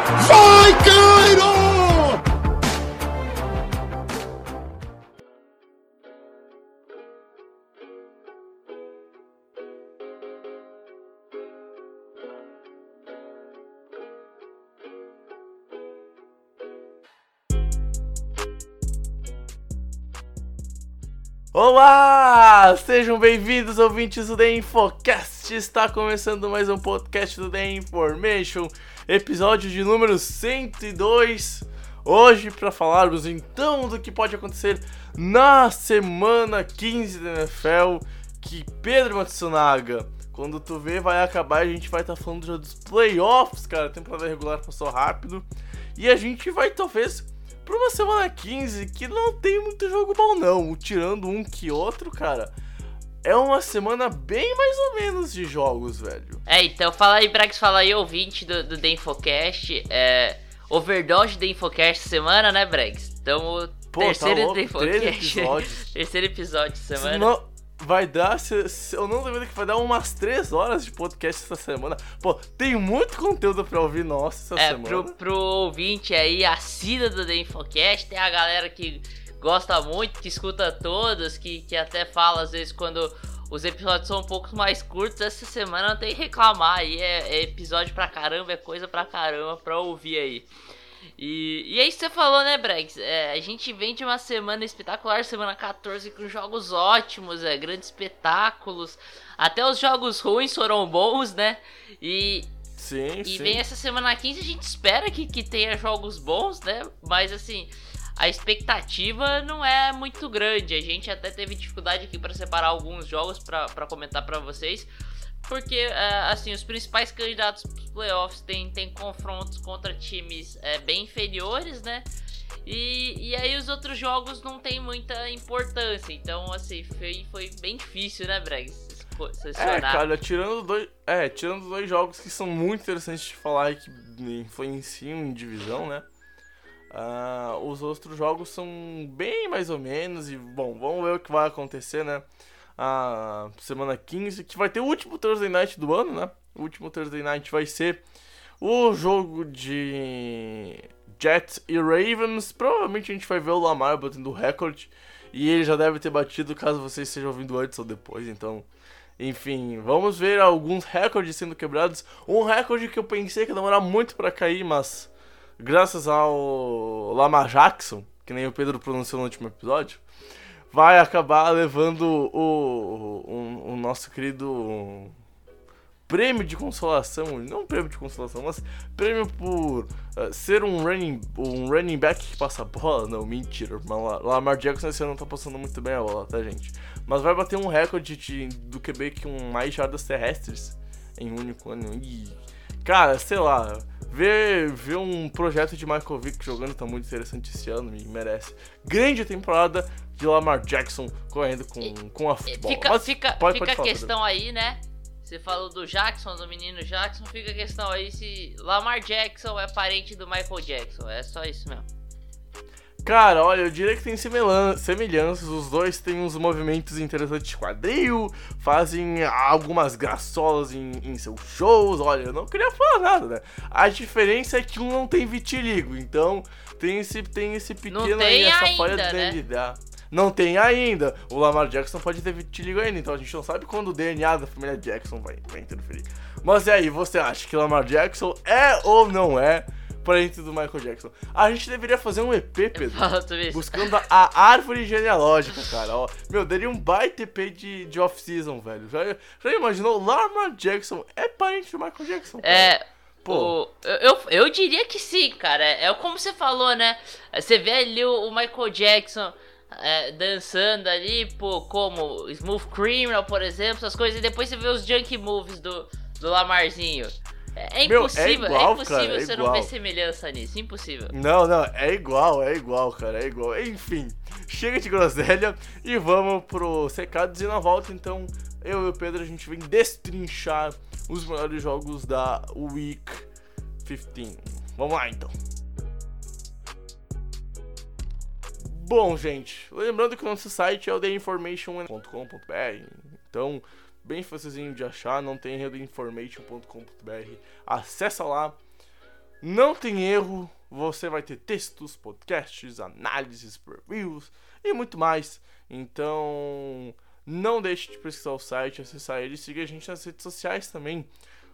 Four! Olá! Sejam bem-vindos, ouvintes do The Infocast. Está começando mais um podcast do The Information, episódio de número 102. Hoje, para falarmos então do que pode acontecer na semana 15 da NFL, que Pedro Matsunaga, quando tu vê, vai acabar. A gente vai estar falando já dos playoffs, cara. A temporada regular passou rápido. E a gente vai talvez pra uma semana 15 que não tem muito jogo bom, não. Tirando um que outro, cara. É uma semana bem mais ou menos de jogos, velho. É, então fala aí, Brax, fala aí, ouvinte do, do The Infocast. É, overdose do The Infocast semana, né, Brax? Então, Pô, terceiro tá louco, The três Infocast. terceiro episódio de semana. Senão vai dar, se, se- eu não duvido que vai dar umas 3 horas de podcast essa semana. Pô, tem muito conteúdo pra ouvir nossa essa É, semana. pro, pro ouvinte aí, assina do The Infocast, tem a galera que gosta muito, que escuta todos, que, que até fala às vezes quando os episódios são um pouco mais curtos, essa semana não tem que reclamar aí, é, é episódio pra caramba, é coisa pra caramba pra ouvir aí. E, e é isso que você falou, né, Brex? É, a gente vem de uma semana espetacular, semana 14, com jogos ótimos, é, grandes espetáculos. Até os jogos ruins foram bons, né? E, Sim, e sim. vem essa semana 15, a gente espera que, que tenha jogos bons, né? Mas assim, a expectativa não é muito grande. A gente até teve dificuldade aqui para separar alguns jogos para comentar para vocês. Porque, é, assim, os principais candidatos para os playoffs têm tem confrontos contra times é, bem inferiores, né? E, e aí os outros jogos não tem muita importância. Então, assim, foi, foi bem difícil, né? Esco- É, cara, tirando dois, é, tirando dois jogos que são muito interessantes de falar e que influenciam em divisão, né? Ah, os outros jogos são bem mais ou menos e, bom, vamos ver o que vai acontecer, né? A semana 15, que vai ter o último Thursday Night do ano, né? O último Thursday Night vai ser o jogo de Jets e Ravens. Provavelmente a gente vai ver o Lamar batendo recorde. E ele já deve ter batido caso vocês estejam ouvindo antes ou depois, então. Enfim, vamos ver alguns recordes sendo quebrados. Um recorde que eu pensei que ia demorar muito pra cair, mas graças ao Lamar Jackson, que nem o Pedro pronunciou no último episódio, vai acabar levando o, o, o nosso querido prêmio de consolação, não prêmio de consolação, mas prêmio por eh, ser um running, um running back que passa a bola. Não, mentira. Lamar Jackson esse ano não tá passando muito bem a bola, tá, gente? Mas vai bater um recorde de, do QB com mais jardas terrestres em um único ano. E, cara, sei lá, ver, ver um projeto de Michael Vick jogando tá muito interessante esse ano e merece. Grande temporada de Lamar Jackson correndo com, com a futebol. Fica, Mas fica, pode- fica pode a questão aí, né? Você falou do Jackson, do menino Jackson, fica a questão aí se Lamar Jackson é parente do Michael Jackson. É só isso mesmo. Cara, olha, eu diria que tem semelhan- semelhanças. Os dois têm uns movimentos interessantes de quadril, fazem algumas graçolas em, em seus shows. Olha, eu não queria falar nada, né? A diferença é que um não tem vitiligo, então tem esse, tem esse pequeno Não aí, tem essa ainda, falha né? de DNA. Não tem ainda. O Lamar Jackson pode ter vitiligo ainda, então a gente não sabe quando o DNA da família Jackson vai, vai interferir. Mas e aí, você acha que Lamar Jackson é ou não é parente do Michael Jackson? A gente deveria fazer um EP, Pedro. Buscando a, árvore genealógica, cara. Ó, meu, daria um baita EP de, de off-season, velho. Já, já imaginou? Lamar Jackson é parente do Michael Jackson, cara. É. Pô. o- eu, eu, eu diria que sim, cara. É, é como você falou, né? Você vê ali o, o Michael Jackson é, dançando ali, pô, como Smooth Criminal, por exemplo, essas coisas, e depois você vê os junk moves do, do Lamarzinho. É, é Meu, é impossível, é, igual, impossível cara, é você não igual. ver semelhança nisso, impossível. Não, não, é igual, é igual, cara, é igual. Enfim, chega de groselha e vamos pros recados e na volta, então, eu e o Pedro, a gente vem destrinchar os melhores jogos da Week 15. Vamos lá, então. Bom, gente, lembrando que o nosso site é o theinformation.com.br, então, bem facilzinho de achar, não tem erro theinformation.com.br, acessa lá, não tem erro, você vai ter textos, podcasts, análises, reviews e muito mais. Então, não deixe de pesquisar o site, acessar ele e siga a gente nas redes sociais também.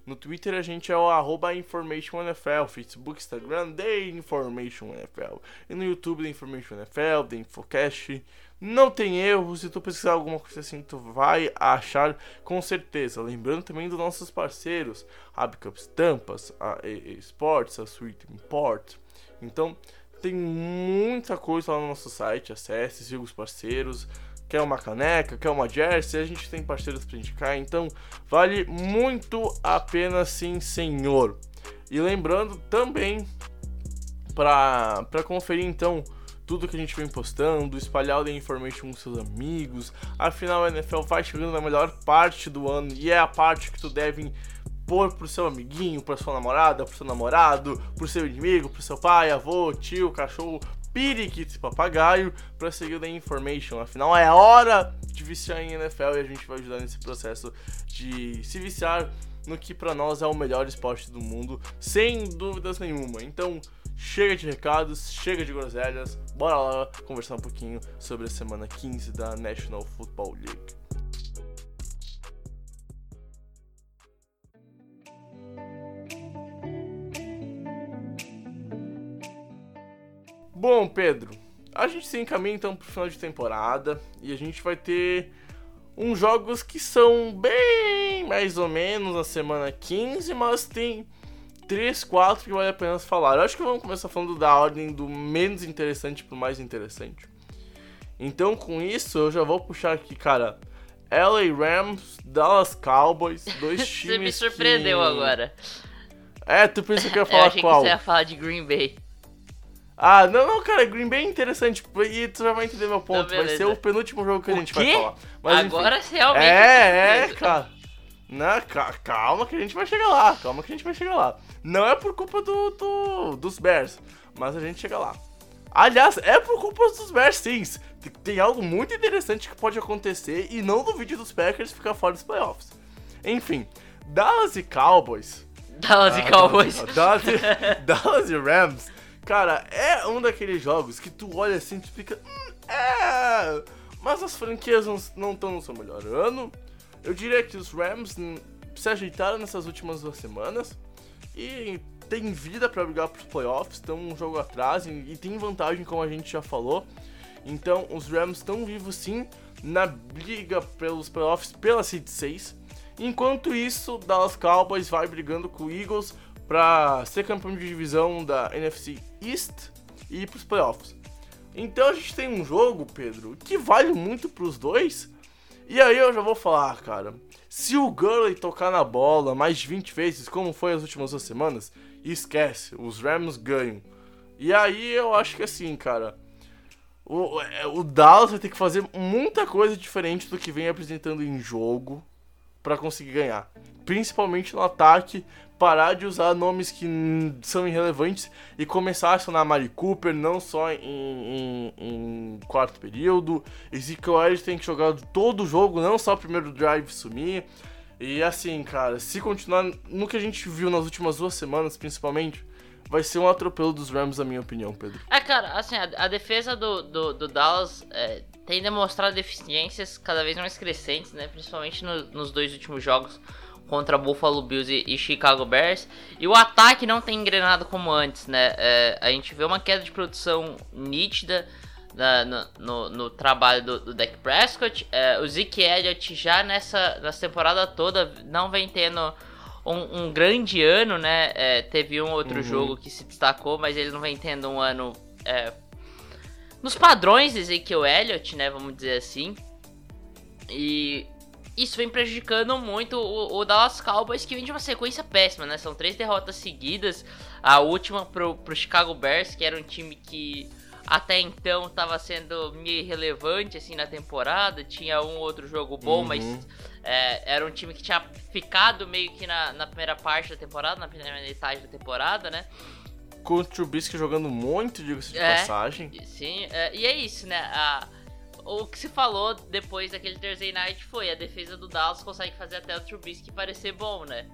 No Twitter a gente é o arroba InformationNFL, Facebook, Instagram, The InformationNFL. E no YouTube, The InformationNFL, The Infocast. Não tem erro, se tu pesquisar alguma coisa assim, tu vai achar com certeza. Lembrando também dos nossos parceiros, Hubcups Tampas, a EA Sports, a Sweet Import. Então, tem muita coisa lá no nosso site, acesse, siga os parceiros. Quer uma caneca, quer uma jersey, a gente tem parceiros pra indicar, então vale muito a pena sim, senhor. E lembrando também para para conferir então tudo que a gente vem postando, espalhar o The Information com seus amigos. Afinal, a NFL vai chegando na melhor parte do ano e é a parte que tu deve pôr pro seu amiguinho, pra sua namorada, pro seu namorado, pro seu inimigo, pro seu pai, avô, tio, cachorro, periquito e papagaio pra seguir o The Information. Afinal, é hora de viciar em NFL e a gente vai ajudar nesse processo de se viciar no que pra nós é o melhor esporte do mundo, sem dúvidas nenhuma. Então, chega de recados, chega de groselhas, bora lá conversar um pouquinho sobre a semana 15 da National Football League. Bom, Pedro, a gente se encaminha então pro final de temporada e a gente vai ter uns jogos que são bem mais ou menos na semana 15, mas tem 3, 4 que vale a pena falar. Eu acho que vamos começar falando da ordem do menos interessante pro mais interessante. Então, com isso, eu já vou puxar aqui, cara. LA Rams, Dallas Cowboys, dois times. Você me surpreendeu que... agora. É, tu pensou que eu ia Eu falar achei qual? que você ia falar de Green Bay. Ah, não, não, cara, Green Bay é interessante e tu já vai entender meu ponto. vai beleza. ser o penúltimo jogo que a O gente quê? vai falar. Mas, enfim. Agora você realmente. É, é, surpreso. cara. Não, ca- calma que a gente vai chegar lá, calma que a gente vai chegar lá. Não é por culpa do, do- dos Bears, mas a gente chega lá. Aliás, é por culpa dos Bears, sim. Tem, algo muito interessante que pode acontecer e não duvide dos Packers ficar fora dos playoffs. Enfim, Dallas e Cowboys Dallas e ah, Cowboys. Dallas, e- Dallas e Rams, cara, é um daqueles jogos que tu olha assim e fica. "Hum, é. Mas as franquias não estão no seu melhor ano. Eu diria que os Rams se ajeitaram nessas últimas duas semanas e tem vida pra brigar pros playoffs, estão um jogo atrás e, e tem vantagem, como a gente já falou. Então, os Rams estão vivos sim na briga pelos playoffs pela seed 6. Enquanto isso, Dallas Cowboys vai brigando com o Eagles para ser campeão de divisão da NFC East e ir pros playoffs. Então a gente tem um jogo, Pedro, que vale muito pros dois. E aí eu já vou falar, cara. Se o Gurley tocar na bola mais de 20 vezes, como foi as últimas duas semanas, esquece, os Rams ganham. E aí eu acho que assim, cara, o, é, o Dallas vai ter que fazer muita coisa diferente do que vem apresentando em jogo pra conseguir ganhar. Principalmente no ataque, parar de usar nomes que são irrelevantes e começar a acionar Mari Cooper, não só em, em- em quarto período. Ezekiel Elliott tem que jogar todo o jogo, não só o primeiro drive sumir. E assim, cara, se continuar no que a gente viu nas últimas duas semanas, principalmente, vai ser um atropelo dos Rams, na minha opinião, Pedro. É, cara, assim, a, a defesa do, do, do Dallas é, tem demonstrado deficiências cada vez mais crescentes, né? Principalmente no- nos dois últimos jogos contra Buffalo Bills e, e Chicago Bears. E o ataque não tem engrenado como antes, né? É, a gente vê uma queda de produção nítida na- no, no- no trabalho do, do Dak Prescott. É, o Zeke Elliott já nessa, nessa temporada toda não vem tendo um, um grande ano, né? É, teve um outro Uhum. jogo que se destacou, mas ele não vem tendo um ano é, nos padrões de Ezekiel Elliott, né, vamos dizer assim. E isso vem prejudicando muito o, o, Dallas Cowboys, que vem de uma sequência péssima, né? São três derrotas seguidas. A última pro, pro Chicago Bears, que era um time que até então estava sendo meio irrelevante assim na temporada. Tinha um outro jogo bom, uhum. mas é, era um time que tinha ficado meio que na, na primeira parte da temporada, na primeira metade da temporada, né? Com o Trubisky jogando muito, digo-se de é, passagem. Sim, é, e é isso, né? A, o que se falou depois daquele Thursday Night foi a defesa do Dallas consegue fazer até o Trubisky parecer bom, né?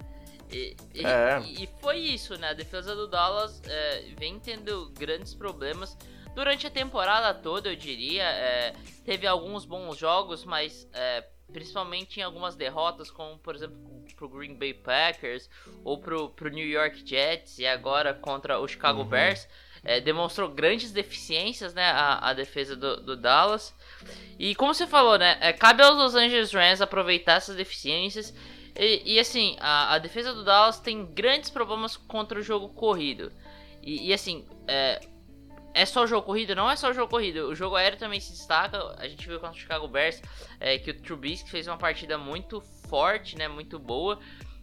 E, é. e, e foi isso, né? A defesa do Dallas é, vem tendo grandes problemas durante a temporada toda, eu diria. É, teve alguns bons jogos, mas é, principalmente em algumas derrotas, como por exemplo pro Green Bay Packers ou pro, pro New York Jets e agora contra o Chicago uhum. Bears. É, demonstrou grandes deficiências, né, a, a defesa do, do, Dallas. E como você falou, né, é, cabe aos Los Angeles Rams aproveitar essas deficiências. E, e assim, a, a, defesa do Dallas tem grandes problemas contra o jogo corrido. E, e assim, é, é só o jogo corrido? Não é só o jogo corrido. O jogo aéreo também se destaca. A gente viu contra o Chicago Bears é, que o Trubisky fez uma partida muito forte, né? Muito boa.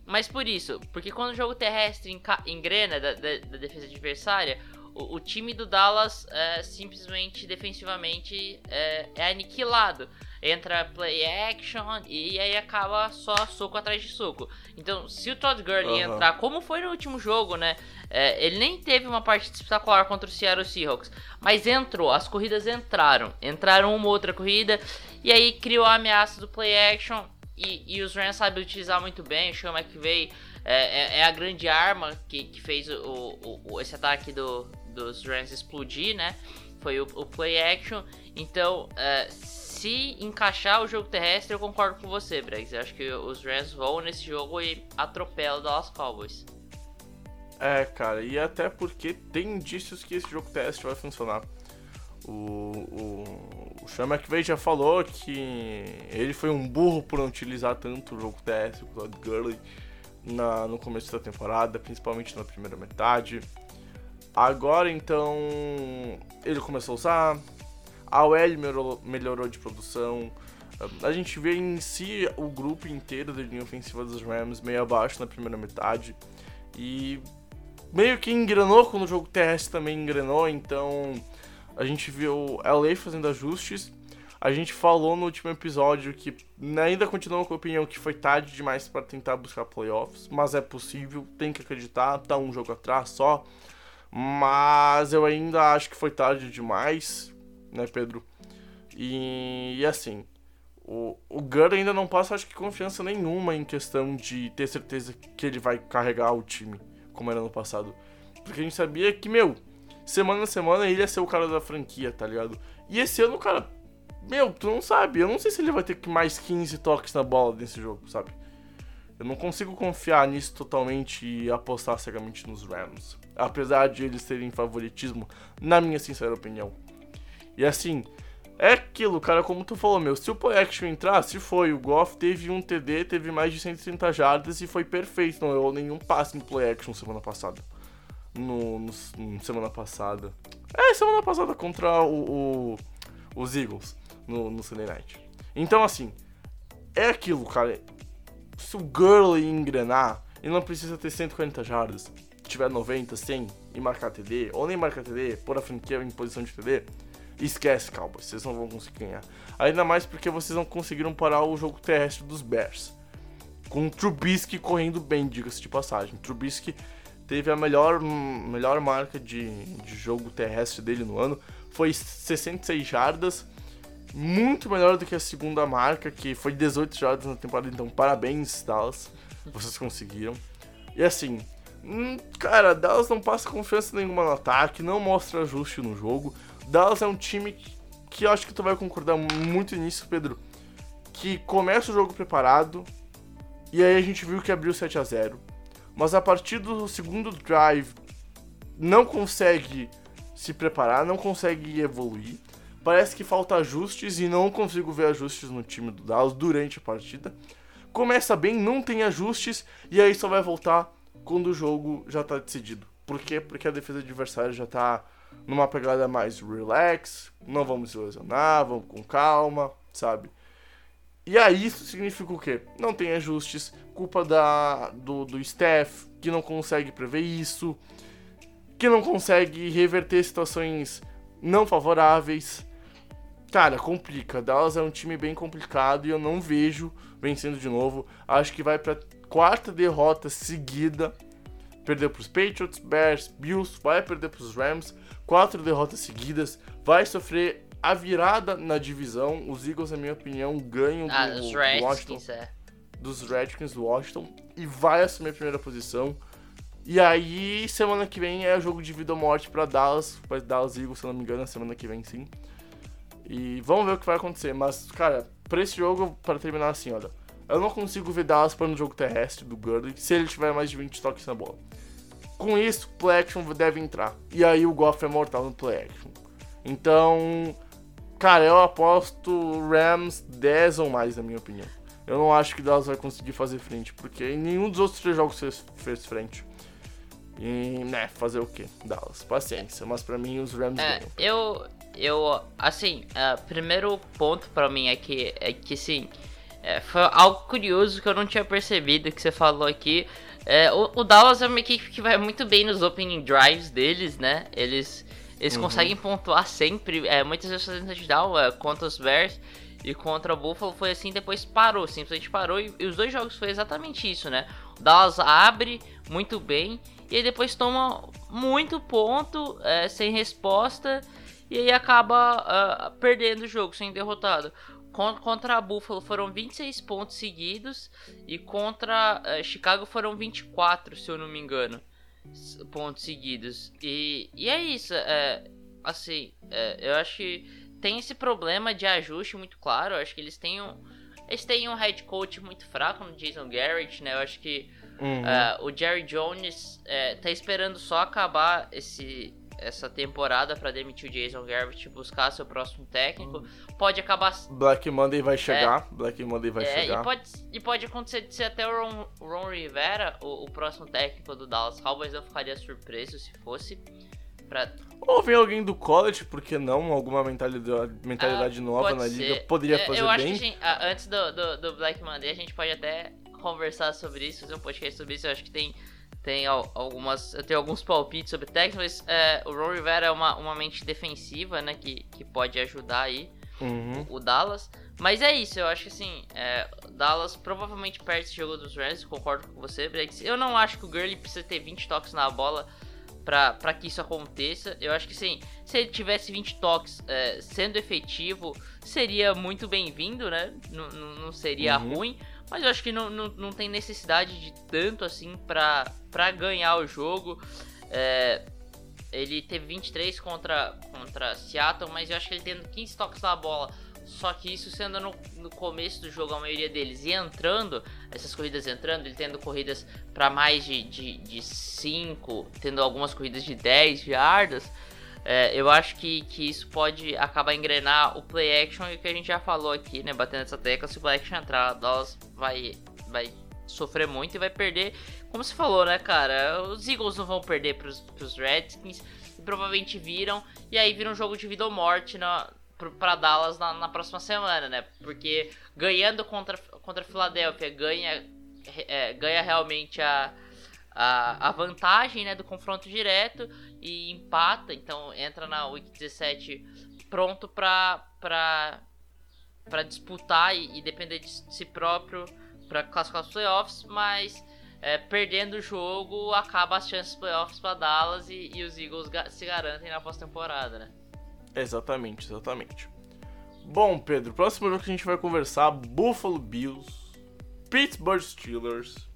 Mas por isso, porque quando o jogo terrestre engrena da, da, da defesa adversária, o, o, time do Dallas é, simplesmente defensivamente é, é, aniquilado. Entra play action e aí acaba só soco atrás de soco. Então, se o Todd Gurley uhum. entrar, como foi no último jogo, né? É, ele nem teve uma partida espetacular contra o Seattle Seahawks, mas entrou, as corridas entraram. Entraram uma outra corrida e aí criou a ameaça do play action. E, e os Rams sabem utilizar muito bem. O Sean McVay é, é, é, a grande arma que, que fez o, o, esse ataque do, dos Rams explodir, né? Foi o, o play action. Então, uh, se encaixar o jogo terrestre, eu concordo com você, Bregs. Eu acho que os Rams vão nesse jogo e atropelam o Dallas Cowboys. É, cara, e até porque tem indícios que esse jogo terrestre vai funcionar. O, o, o Sean McVay já falou que ele foi um burro por não utilizar tanto o jogo terrestre, o Todd Gurley, na, no começo da temporada, principalmente na primeira metade. Agora então ele começou a usar, a OL melhorou, melhorou de produção. A gente vê em si o grupo inteiro da linha ofensiva dos Rams meio abaixo na primeira metade. E meio que engrenou quando o jogo terrestre também engrenou, então a gente viu LA fazendo ajustes. A gente falou no último episódio que ainda continua com a opinião que foi tarde demais para tentar buscar playoffs, mas é possível, tem que acreditar, tá um jogo atrás só. Mas eu ainda acho que foi tarde demais, né, Pedro? E, e assim, o, o Gur ainda não passa, acho que, confiança nenhuma em questão de ter certeza que ele vai carregar o time, como era no passado. Porque a gente sabia que, meu, semana a semana ele ia ser o cara da franquia, tá ligado? E esse ano, cara, meu, tu não sabe. Eu não sei se ele vai ter mais 15 toques na bola nesse jogo, sabe? Eu não consigo confiar nisso totalmente e apostar cegamente nos Rams. Apesar de eles terem favoritismo, na minha sincera opinião. E assim, é aquilo, cara, como tu falou, meu. Se o play action entrar, se foi. O Goff teve um TD, teve mais de 130 jardas e foi perfeito. Não errou nenhum passe no play action semana passada. No, no, semana passada. É, semana passada contra o, o os Eagles no, no Sunday Night. Então, assim, é aquilo, cara se o Gurley engrenar, ele não precisa ter 140 jardas, tiver 90, 100 e marcar TD, ou nem marcar TD, pôr a franquia em posição de TD, esquece, Cowboys, vocês não vão conseguir ganhar. Ainda mais porque vocês não conseguiram parar o jogo terrestre dos Bears. Com o Trubisky correndo bem, diga-se de passagem. Trubisky teve a melhor, melhor marca de, de jogo terrestre dele no ano, foi 66 jardas muito melhor do que a segunda marca, que foi 18 jardas na temporada, então parabéns, Dallas. Vocês conseguiram. E assim, hum, cara, Dallas não passa confiança nenhuma no ataque, não mostra ajuste no jogo. Dallas é um time que eu acho que tu vai concordar muito nisso, Pedro. Que começa o jogo preparado, e aí a gente viu que abriu 7 a 0 Mas a partir do segundo drive, não consegue se preparar, não consegue evoluir Parece que falta ajustes e não consigo ver ajustes no time do Dallas durante a partida. Começa bem, não tem ajustes e aí só vai voltar quando o jogo já tá decidido. Por quê? Porque a defesa adversária já tá numa pegada mais relax, não vamos se lesionar, vamos com calma, sabe? E aí isso significa o quê? Não tem ajustes, culpa da, do, do staff que não consegue prever isso, que não consegue reverter situações não favoráveis. Cara, complica. Dallas é um time bem complicado e eu não vejo vencendo de novo. Acho que vai para quarta derrota seguida. Perdeu para os Patriots, Bears, Bills, vai perder para os Rams. Quatro derrotas seguidas. Vai sofrer a virada na divisão. Os Eagles, na minha opinião, ganham Ah, do, os do Redskins, Washington é. dos Redskins do Washington e vai assumir a primeira posição. E aí, semana que vem é jogo de vida ou morte pra Dallas, pra Dallas Eagles, se eu não me engano, semana que vem sim. E vamos ver o que vai acontecer. Mas, cara, pra esse jogo, para terminar assim, olha, eu não consigo ver Dallas para no jogo terrestre do Gurley se ele tiver mais de 20 toques na bola. Com isso, play action deve entrar. E aí o Goff é mortal no play action. Então, cara, eu aposto Rams 10 ou mais, na minha opinião. Eu não acho que Dallas vai conseguir fazer frente, porque em nenhum dos outros três jogos fez, fez frente. E, né, fazer o que? Dallas, paciência. Mas pra mim os Rams É, ganham. eu, eu, assim, é, primeiro ponto pra mim é que, é que sim, é, foi algo curioso que eu não tinha percebido que você falou aqui. É, o, o Dallas é uma equipe que vai muito bem nos opening drives deles, né? Eles, eles conseguem pontuar sempre, é, muitas vezes fazendo touchdown é, contra os Bears e contra o Buffalo foi assim, depois parou, simplesmente parou e, e os dois jogos foi exatamente isso, né? O Dallas abre muito bem e aí depois toma muito ponto é, sem resposta e aí acaba ah, perdendo o jogo, sendo derrotado. Con- Contra a Buffalo foram 26 pontos seguidos e contra eh, Chicago foram 24, se eu não me engano, pontos seguidos. E, e é isso, é, assim, é, eu acho que tem esse problema de ajuste muito claro. Eu acho que eles têm um, eles têm um head coach muito fraco no Jason Garrett, né? Eu acho que Uhum. é, o Jerry Jones é, tá esperando só acabar esse, essa temporada pra demitir o Jason Garrett e buscar seu próximo técnico. Pode acabar. Black Monday vai chegar. Black Monday vai é, chegar. e, pode, e pode acontecer de ser até o Ron, Ron Rivera, o, o próximo técnico do Dallas Cowboys. Eu ficaria surpreso se fosse. Pra, Ou vem alguém do college, por que não? Alguma mentalidade, mentalidade Ah, nova na ser. liga poderia É, fazer eu acho bem. que a gente- antes do, do, do Black Monday a gente pode até conversar sobre isso, fazer um podcast sobre isso. Eu acho que tem, tem al- algumas. Eu tenho alguns palpites sobre técnicos, mas é, o Ron Rivera é uma, uma mente defensiva, né? Que, que pode ajudar aí Uhum. o Dallas. Mas é isso, eu acho que assim, é, o Dallas provavelmente perde esse jogo dos Rams, concordo com você, Brex. Eu não acho que o Gurley precisa ter 20 toques na bola pra que isso aconteça. Eu acho que sim, se ele tivesse 20 toques é, sendo efetivo, seria muito bem-vindo, né? N- n- não seria Uhum. ruim. Mas eu acho que não, não, não tem necessidade de tanto assim pra ganhar o jogo. É, ele teve 23 contra, contra Seattle, mas eu acho que ele tendo 15 toques na bola. Só que isso sendo no, no começo do jogo, a maioria deles, e entrando, essas corridas entrando, ele tendo corridas para mais de 5, de, de cinco, tendo algumas corridas de 10 yardas, é, eu acho que, que isso pode acabar engrenar o play action e o que a gente já falou aqui, né? Batendo essa tecla, se o play action entrar, Dallas vai, vai sofrer muito e vai perder. Como você falou, né, cara? Os Eagles não vão perder pros, pros Redskins, provavelmente viram, e aí vira um jogo de vida ou morte na, pra Dallas na, na próxima semana, né? Porque ganhando contra, contra Filadélfia, ganha, é, ganha realmente a, a, a vantagem né, do confronto direto e empata, então entra na Week 17 pronto pra disputar e, e depender de si próprio pra classificar os playoffs, mas é, perdendo o jogo acaba as chances playoffs pra Dallas e, e os Eagles ga- se garantem na pós-temporada, né? Exatamente, exatamente. Bom, Pedro, próximo jogo que a gente vai conversar: Buffalo Bills, Pittsburgh Steelers.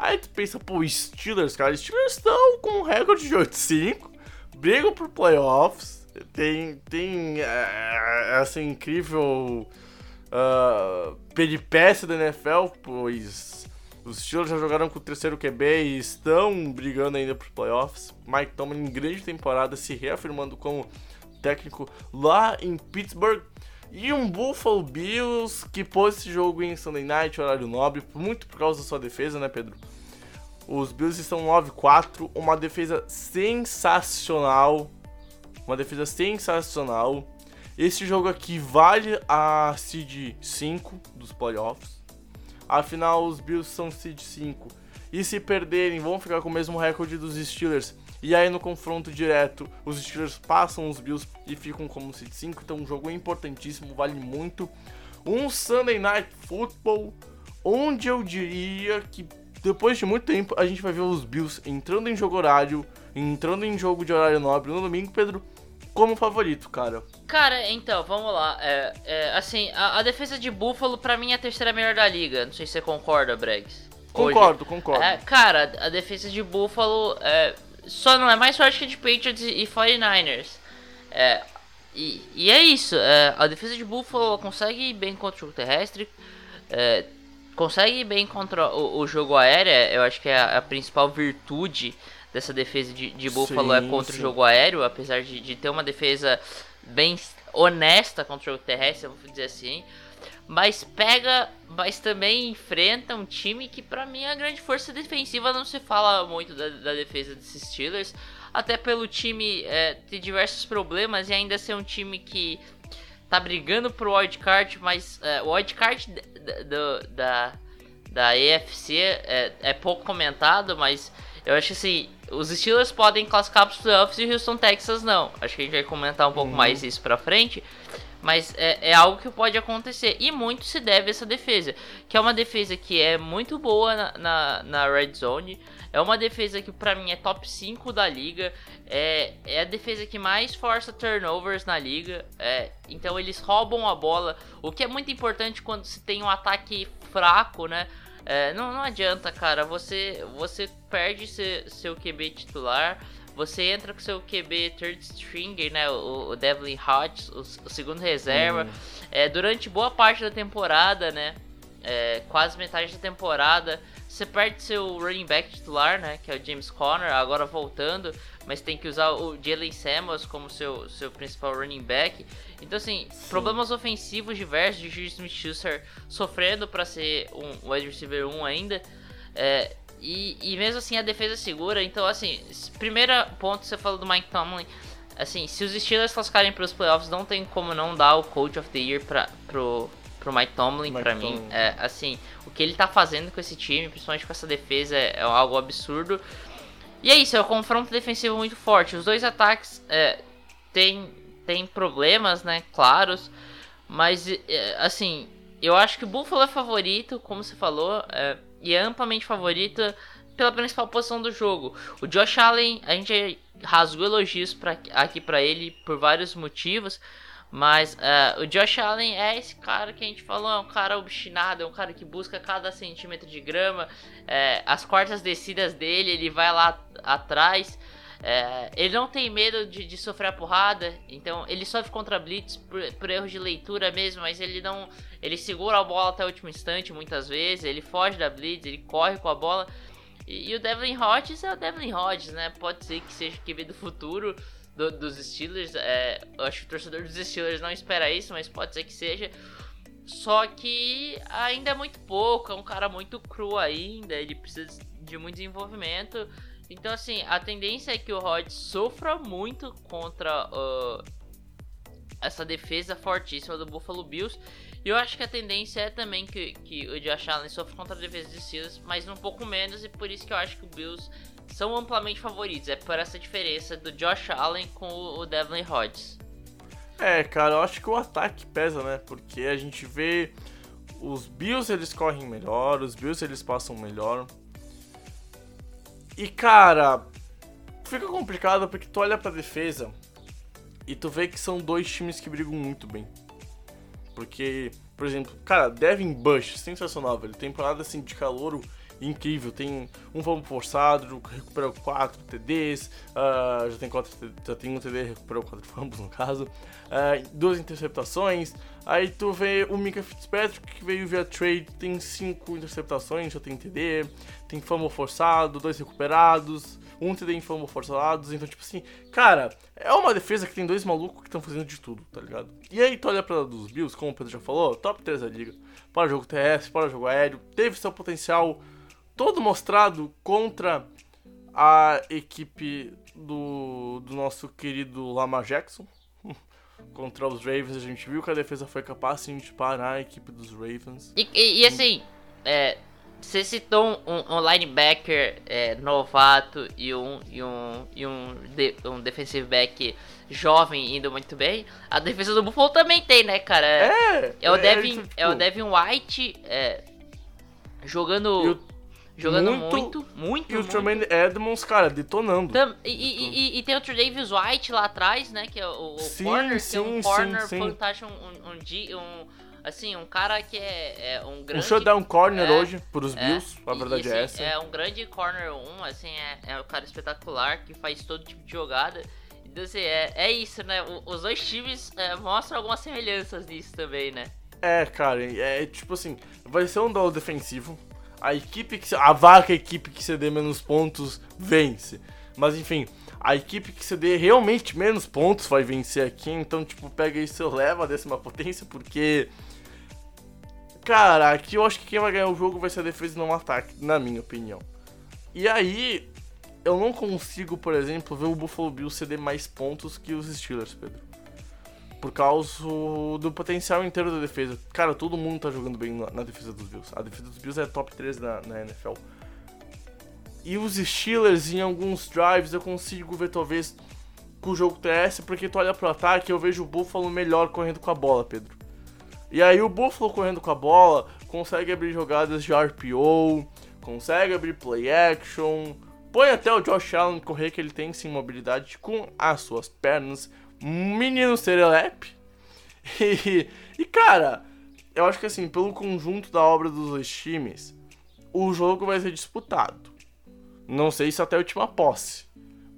Aí tu pensa, pô, Steelers, cara, Steelers estão com um recorde de 8-5, brigam por playoffs, tem, tem é, essa incrível ah, peripécia da NFL, pois os Steelers já jogaram com o terceiro QB e estão brigando ainda por playoffs. Mike Tomlin, grande temporada, se reafirmando como técnico lá em Pittsburgh. E um Buffalo Bills que pôs esse jogo em Sunday Night, horário nobre, muito por causa da sua defesa, né, Pedro? Os Bills estão 9-4, uma defesa sensacional. uma defesa sensacional. Esse jogo aqui vale a seed 5 dos playoffs. Afinal, os Bills são seed 5. E se perderem, vão ficar com o mesmo recorde dos Steelers. E aí no confronto direto, os Steelers passam os Bills e ficam como seed 5. Então, um jogo importantíssimo, vale muito. Um Sunday Night Football, onde eu diria que depois de muito tempo a gente vai ver os Bills entrando em jogo horário, entrando em jogo de horário nobre no domingo, Pedro como favorito, cara. Cara, então, vamos lá. É, é, assim, a, a, defesa de Buffalo, pra mim, é a terceira melhor da liga. Não sei se você concorda, Bregs. Concordo, concordo. É, cara, a defesa de Buffalo é, só não é mais forte que a de Patriots e 49ers. É, e, e é isso. É, a defesa de Buffalo consegue ir bem contra o jogo terrestre. É, consegue ir bem contra o, o, jogo aéreo. Eu acho que é a, a principal virtude dessa defesa de, de Buffalo é sim, é contra sim. o jogo aéreo, apesar de, de ter uma defesa bem honesta contra o jogo terrestre, vamos dizer assim. Mas pega, mas também enfrenta um time que para mim é a grande força defensiva, não se fala muito da, da defesa desses Steelers, até pelo time é, ter diversos problemas e ainda ser um time que tá brigando pro wildcard, mas é, o wildcard da, da, da EFC é, é pouco comentado, mas eu acho assim, os Steelers podem classificar para os playoffs e o Houston Texas não. Acho que a gente vai comentar um pouco uhum. mais isso para frente. Mas é, é, algo que pode acontecer. E muito se deve a essa defesa. Que é uma defesa que é muito boa na, na, na Red Zone. É uma defesa que para mim é top 5 da liga. É, é a defesa que mais força turnovers na liga. É, então eles roubam a bola. O que é muito importante quando se tem um ataque fraco, né? É, não, não adianta, cara. Você, você perde seu, seu QB titular. Você entra com seu QB third string, né? O, o Devlin Hodge, o, o, segundo reserva. Uhum. É, durante boa parte da temporada, né? É, quase metade da temporada. Você perde seu running back titular, né? Que é o James Conner, agora voltando. Mas tem que usar o Jalen Samuels como seu, seu principal running back. Então, assim, Sim. problemas ofensivos diversos de Juju Smith-Schuster sofrendo para ser um wide receiver 1 ainda. É, e, e mesmo assim a defesa segura. Então, assim, primeiro ponto você falou do Mike Tomlin. Assim, se os Steelers classificarem para os playoffs, não tem como não dar o Coach of the Year pra, pro, pro Mike Tomlin, Tomlin. mim. É, assim, o que ele tá fazendo com esse time, principalmente com essa defesa, é, é algo absurdo. E é isso, é um confronto defensivo muito forte. Os dois ataques é, têm tem problemas, né, claros, mas é, assim, eu acho que o Buffalo é favorito, como você falou, é, e é amplamente favorito pela principal posição do jogo. O Josh Allen, a gente rasgou elogios pra, aqui para ele por vários motivos, mas uh, o Josh Allen é esse cara que a gente falou, é um cara obstinado, é um cara que busca cada centímetro de grama, é, as quartas descidas dele, ele vai lá atrás. É, ele não tem medo de, de, sofrer a porrada, então ele sofre contra blitz por, por erros de leitura mesmo, mas ele não, ele segura a bola até o último instante muitas vezes, ele foge da blitz, ele corre com a bola. E, e o Devlin Hodges é o Devlin Hodges, né? Pode ser que seja que do futuro do, dos Steelers. É, acho que o torcedor dos Steelers não espera isso, mas pode ser que seja. Só que ainda é muito pouco, é um cara muito cru ainda, ele precisa de muito desenvolvimento. Então, assim, a tendência é que o Rod sofra muito contra uh, essa defesa fortíssima do Buffalo Bills. E eu acho que a tendência é também que, que o Josh Allen sofra contra a defesa de Steelers, mas um pouco menos, e por isso que eu acho que o Bills são amplamente favoritos. É por essa diferença do Josh Allen com o Devlin Hodges. É, cara, eu acho que o ataque pesa, né? Porque a gente vê os Bills eles correm melhor, os Bills eles passam melhor. E cara, fica complicado porque tu olha pra defesa e tu vê que são dois times que brigam muito bem. Porque, por exemplo, cara, Devin Bush, sensacional, velho. Temporada assim de calor incrível. Tem um fumble forçado, recuperou 4 TDs, uh, já tem quatro, já tem um TD, recuperou 4 fumbles no caso, uh, duas interceptações. Aí tu vê o Mika Fitzpatrick que veio via trade, tem 5 interceptações, já tem TD, tem fumble forçado, dois recuperados, um TD em forçados. Então, tipo assim, cara, é uma defesa que tem dois malucos que estão fazendo de tudo, tá ligado? E aí tu olha pra dos Bills, como o Pedro já falou, top 3 da liga. Para jogo terrestre, para jogo aéreo, teve seu potencial todo mostrado contra a equipe do, do nosso querido Lamar Jackson contra os Ravens. A gente viu que a defesa foi capaz sim, de parar a equipe dos Ravens. E, e, e assim, é, você citou um, um linebacker é, novato e um, e um, e um, de, um defensive back jovem indo muito bem. A defesa do Buffalo também tem, né, cara? É, É o é, Devin, tipo, é o Devin White é, jogando, jogando muito- muito, muito, E o muito. Tremaine Edmonds, cara, detonando. Tam- e, e, e, e tem o Tredavious White lá atrás, né? Que é o, o Sim, corner, que é sim, um corner sim. fantástico, um, um, um- assim, um cara que é, é um Um grande... shutdown corner é, hoje pros é, Bills, a verdade e, é assim, essa. É um grande corner 1, assim, é, é um cara espetacular que faz todo tipo de jogada. Então, assim, é, é isso, né? O- os dois times é, mostram algumas semelhanças nisso também, né? É, cara, é tipo assim, vai ser um duelo defensivo. A equipe que. A vaca equipe que ceder menos pontos vence. Mas enfim, a equipe que ceder realmente menos pontos vai vencer aqui. Então, tipo, pega isso e leva a décima potência, porque. Cara, aqui eu acho que quem vai ganhar o jogo vai ser a defesa e não o ataque, na minha opinião. E aí, eu não consigo, por exemplo, ver o Buffalo Bills ceder mais pontos que os Steelers, Pedro por causa do potencial inteiro da defesa. Cara, todo mundo tá jogando bem na, defesa dos Bills. A defesa dos Bills é top 3 na, na NFL. E os Steelers, em alguns drives, eu consigo ver talvez com o jogo TS, porque tu olha pro ataque eu vejo o Buffalo melhor correndo com a bola, Pedro. E aí o Buffalo correndo com a bola consegue abrir jogadas de RPO, consegue abrir play action, põe até o Josh Allen correr, que ele tem sim mobilidade com as suas pernas. Menino serelepe. E, e cara, eu acho que assim, pelo conjunto da obra dos dois times, o jogo vai ser disputado. Não sei se até a última posse.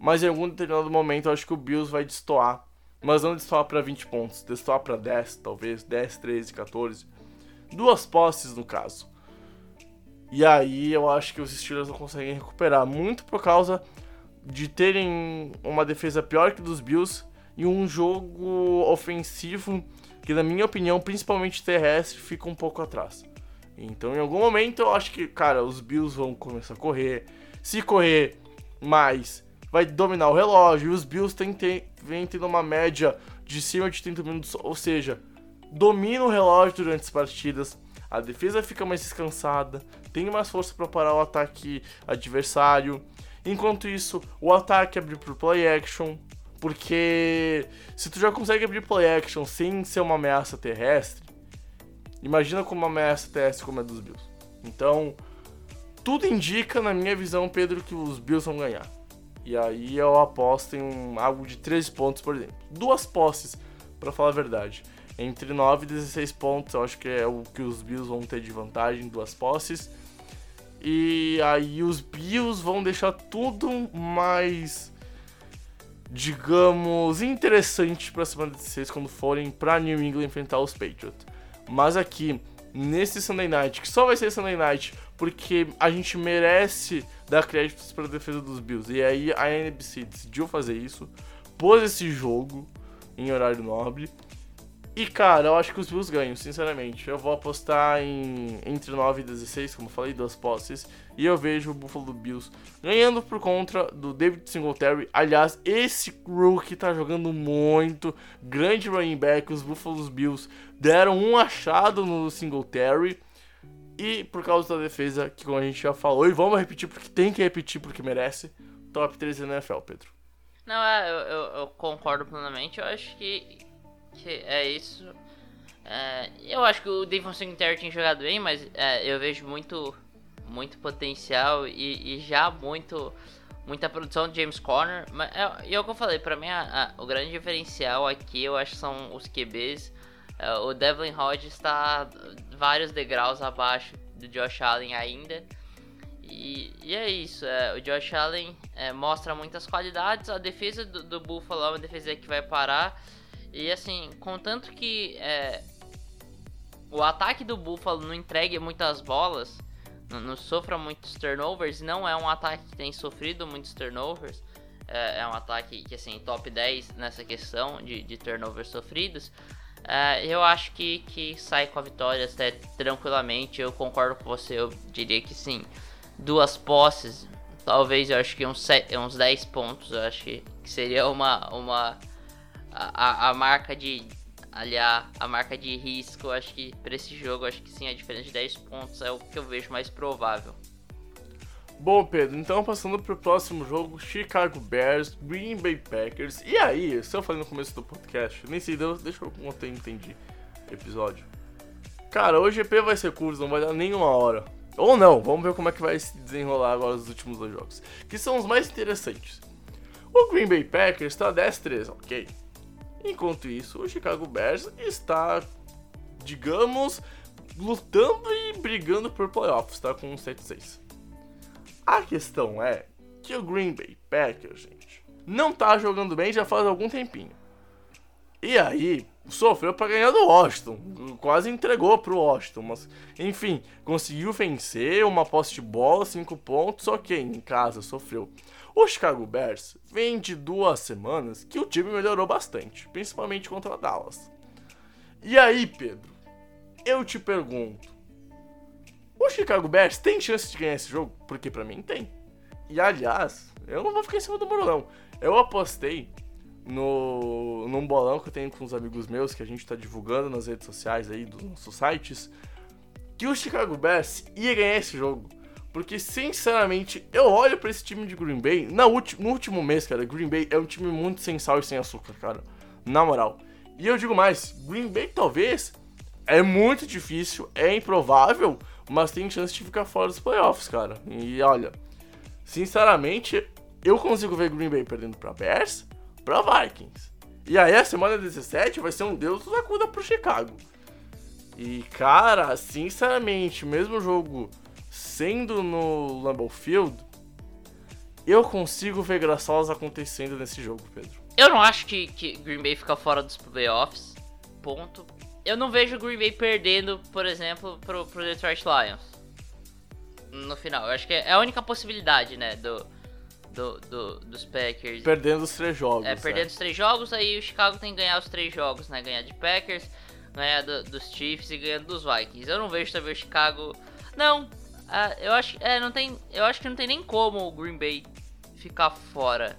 Mas em algum determinado momento eu acho que o Bills vai destoar. Mas não destoar pra 20 pontos, destoar pra 10, talvez, 10, 13, 14. Duas posses no caso. E aí eu acho que os Steelers não conseguem recuperar. Muito por causa de terem uma defesa pior que dos Bills e um jogo ofensivo que, na minha opinião, principalmente terrestre, fica um pouco atrás. Então, em algum momento, eu acho que, cara, os Bills vão começar a correr. Se correr mais, vai dominar o relógio. E os Bills têm, têm, vêm tendo uma média de cima de 30 minutos, ou seja, domina o relógio durante as partidas. A defesa fica mais descansada, tem mais força para parar o ataque adversário. Enquanto isso, o ataque abre pro play action, porque se tu já consegue abrir play action sem ser uma ameaça terrestre, imagina como uma ameaça terrestre como é dos Bills. Então, tudo indica, na minha visão, Pedro, que os Bills vão ganhar. E aí eu aposto em um, algo de 13 pontos, por exemplo. Duas posses, para falar a verdade. Entre 9 e 16 pontos, eu acho que é o que os Bills vão ter de vantagem, duas posses. E aí os Bills vão deixar tudo mais, digamos, interessante para semana 16 quando forem para New England enfrentar os Patriots. Mas aqui, nesse Sunday Night, que só vai ser Sunday Night, porque a gente merece dar créditos para a defesa dos Bills. E aí a NBC decidiu fazer isso, pôs esse jogo em horário nobre. E cara, eu acho que os Bills ganham, sinceramente. Eu vou apostar em entre 9 e 16, como eu falei, duas posses. E eu vejo o Buffalo Bills ganhando por conta do David Singletary. Aliás, esse rookie tá jogando muito. Grande running back. Os Buffalo Bills deram um achado no Singletary. E por causa da defesa, que como a gente já falou, e vamos repetir porque tem que repetir porque merece. Top 3 da NFL, Pedro. Não, é, eu, eu, eu concordo plenamente. Eu acho que, que é isso. É, eu acho que o Devon Singletary tinha jogado bem, mas é, eu vejo muito, muito potencial e, e já muito, muita produção de James Conner. Mas é, é o que eu falei, pra mim a- a- o grande diferencial aqui eu acho são os QBs. É, o Devlin Hodges está vários degraus abaixo do Josh Allen ainda. E, e é isso, é, o Josh Allen é, mostra muitas qualidades, a defesa do, do Buffalo é uma defesa que vai parar. E assim, contanto que é, o ataque do Buffalo não entregue muitas bolas, não, sofra muitos turnovers, não é um ataque que tem sofrido muitos turnovers, é, é um ataque que assim, top 10 nessa questão de, de turnovers sofridos. É, eu acho que, que sai com a vitória até tranquilamente. Eu concordo com você, eu diria que sim. Duas posses, talvez eu acho que uns, uns 10 pontos, eu acho que, que seria uma, uma a, a marca de aliás a marca de risco, acho que para esse jogo, acho que sim, a diferença de 10 pontos é o que eu vejo mais provável. Bom, Pedro, então passando pro próximo jogo, Chicago Bears, Green Bay Packers. E aí, se eu falei no começo do podcast, nem sei, deixa eu contar, entendi episódio. Cara, hoje o GP vai ser curto, não vai dar nenhuma hora. Ou não, vamos ver como é que vai se desenrolar agora os últimos dois jogos. Que são os mais interessantes. O Green Bay Packers está 10-3, ok? Enquanto isso, o Chicago Bears está, digamos, lutando e brigando por playoffs, tá? Com 7-6. A questão é que o Green Bay Packers, gente, não tá jogando bem já faz algum tempinho. E aí, sofreu para ganhar do Washington, quase entregou pro Washington, mas enfim, conseguiu vencer uma posse de bola, 5 pontos, ok, em casa sofreu. O Chicago Bears vem de duas semanas que o time melhorou bastante, principalmente contra a Dallas. E aí, Pedro, eu te pergunto, o Chicago Bears tem chance de ganhar esse jogo? Porque para mim tem. E aliás, eu não vou ficar em cima do muro não. Eu apostei no num bolão que eu tenho com os amigos meus que a gente tá divulgando nas redes sociais aí dos nossos sites que o Chicago Bears ia ganhar esse jogo. Porque, sinceramente, eu olho para esse time de Green Bay. Na no último mês, cara, Green Bay é um time muito sem sal e sem açúcar, cara. Na moral. E eu digo mais: Green Bay talvez é muito difícil, é improvável, mas tem chance de ficar fora dos playoffs, cara. E olha, sinceramente, eu consigo ver Green Bay perdendo para Bears, para Vikings. E aí a semana 17 vai ser um Deus da cuida pro Chicago. E cara, sinceramente, mesmo jogo sendo no Lambeau Field, eu consigo ver graçosa acontecendo nesse jogo, Pedro. Eu não acho que, que Green Bay fica fora dos playoffs. Ponto eu não vejo o Green Bay perdendo, por exemplo, pro, pro Detroit Lions. No final. Eu acho que é a única possibilidade, né, do, do, do dos Packers. Perdendo os três jogos. É, perdendo é. os três jogos, aí o Chicago tem que ganhar os três jogos, né? Ganhar de Packers, ganhar do, dos Chiefs e ganhar dos Vikings. Eu não vejo também o Chicago. Não, uh, eu acho, é, não tem, eu acho que não tem nem como o Green Bay ficar fora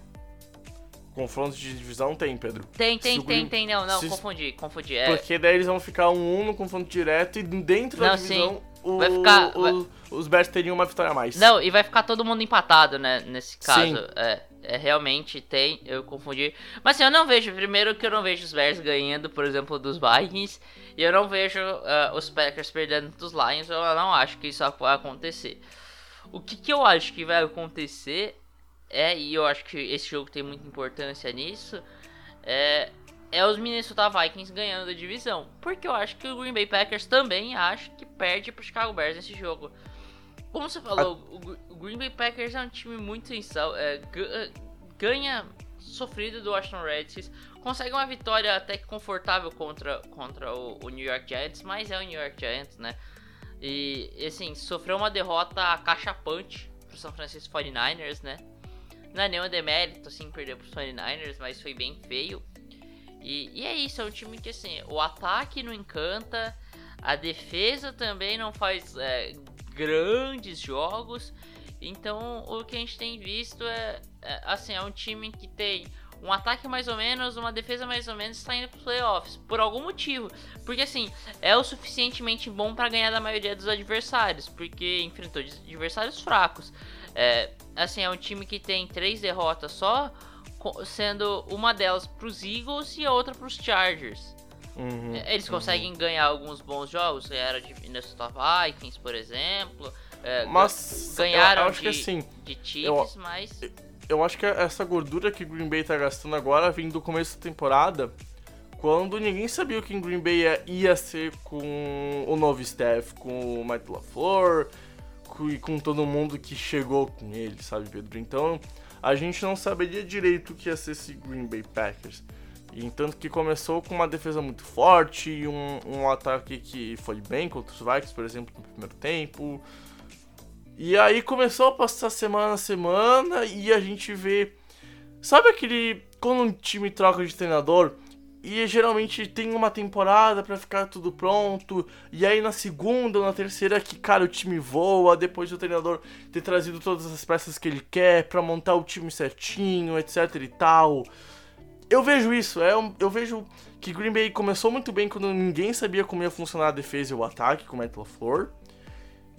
Confronto de divisão tem, Pedro. Tem, tem, tem, Green... tem. Não, não, Se... confundi, confundi. É. Porque daí eles vão ficar um 1 no confronto direto e dentro não, da divisão o... vai ficar, o... vai... os Bears teriam uma vitória a mais. Não, e vai ficar todo mundo empatado, né, nesse caso. Sim. É, é, realmente tem, eu confundi. Mas assim, eu não vejo, primeiro que eu não vejo os Bears ganhando, por exemplo, dos Vikings. E eu não vejo uh, os Packers perdendo dos Lions, eu não acho que isso vai acontecer. O que, que eu acho que vai acontecer é, e eu acho que esse jogo tem muita importância nisso, é, é os Minnesota Vikings ganhando a divisão. Porque eu acho que o Green Bay Packers também acho que perde pro Chicago Bears nesse jogo. Como você falou, o, Green Bay Packers é um time muito sensal, é, é, ganha sofrido do Washington Redskins, consegue uma vitória até que confortável contra, contra o, o New York Giants, mas é o New York Giants, né? E assim, sofreu uma derrota cachapante pro São Francisco 49ers, né? Não é nenhum demérito, assim, perder pro 49ers, mas foi bem feio. E, e é isso, é um time que, assim, o ataque não encanta, a defesa também não faz é, grandes jogos. Então, o que a gente tem visto é, é, assim, é um time que tem um ataque mais ou menos, uma defesa mais ou menos, está indo para os playoffs por algum motivo. Porque assim, é o suficientemente bom para ganhar da maioria dos adversários, porque enfrentou adversários fracos. É, assim, é um time que tem três derrotas só, sendo uma delas para os Eagles e a outra para os Chargers. Uhum, é, Eles conseguem uhum. ganhar alguns bons jogos, era de Minnesota Vikings, por exemplo. É, mas ganharam eu, eu acho de, que assim, de Chiefs, eu, mas. Eu acho que essa gordura que Green Bay tá gastando agora vem do começo da temporada, quando ninguém sabia que Green Bay ia, ia ser com o novo staff, com o Matt LaFleur, e com todo mundo que chegou com ele, sabe, Pedro? Então, a gente não saberia direito o que ia ser esse Green Bay Packers. E tanto que começou com uma defesa muito forte um, um ataque que foi bem contra os Vikings, por exemplo, no primeiro tempo. E aí começou a passar semana a semana e a gente vê. Sabe aquele. Quando um time troca de treinador e geralmente tem uma temporada para ficar tudo pronto. E aí na segunda ou na terceira que, cara, o time voa depois do treinador ter trazido todas as peças que ele quer para montar o time certinho, etc e tal. Eu vejo isso, é, eu vejo que Green Bay começou muito bem quando ninguém sabia como ia funcionar a defesa e o ataque com o Matt LaFleur.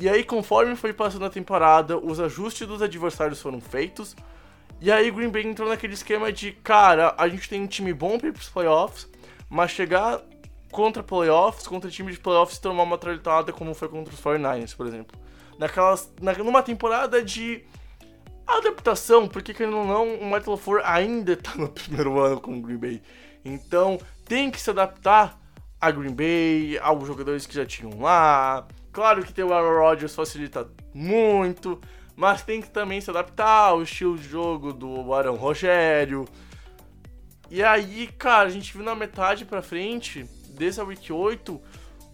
E aí, conforme foi passando a temporada, os ajustes dos adversários foram feitos. E aí Green Bay entrou naquele esquema de, cara, a gente tem um time bom para ir pros playoffs, mas chegar contra playoffs, contra time de playoffs, tomar uma tralhada como foi contra os 49ers, por exemplo. Naquelas, na, numa temporada de adaptação, porque querendo ou não, o Michael LaFleur ainda tá no primeiro ano com o Green Bay. Então, tem que se adaptar a Green Bay, aos jogadores que já tinham lá. Claro que ter o Aaron Rodgers facilita muito, mas tem que também se adaptar ao estilo de jogo do Arão Rogério. E aí, cara, a gente viu na metade pra frente, desse Week 8,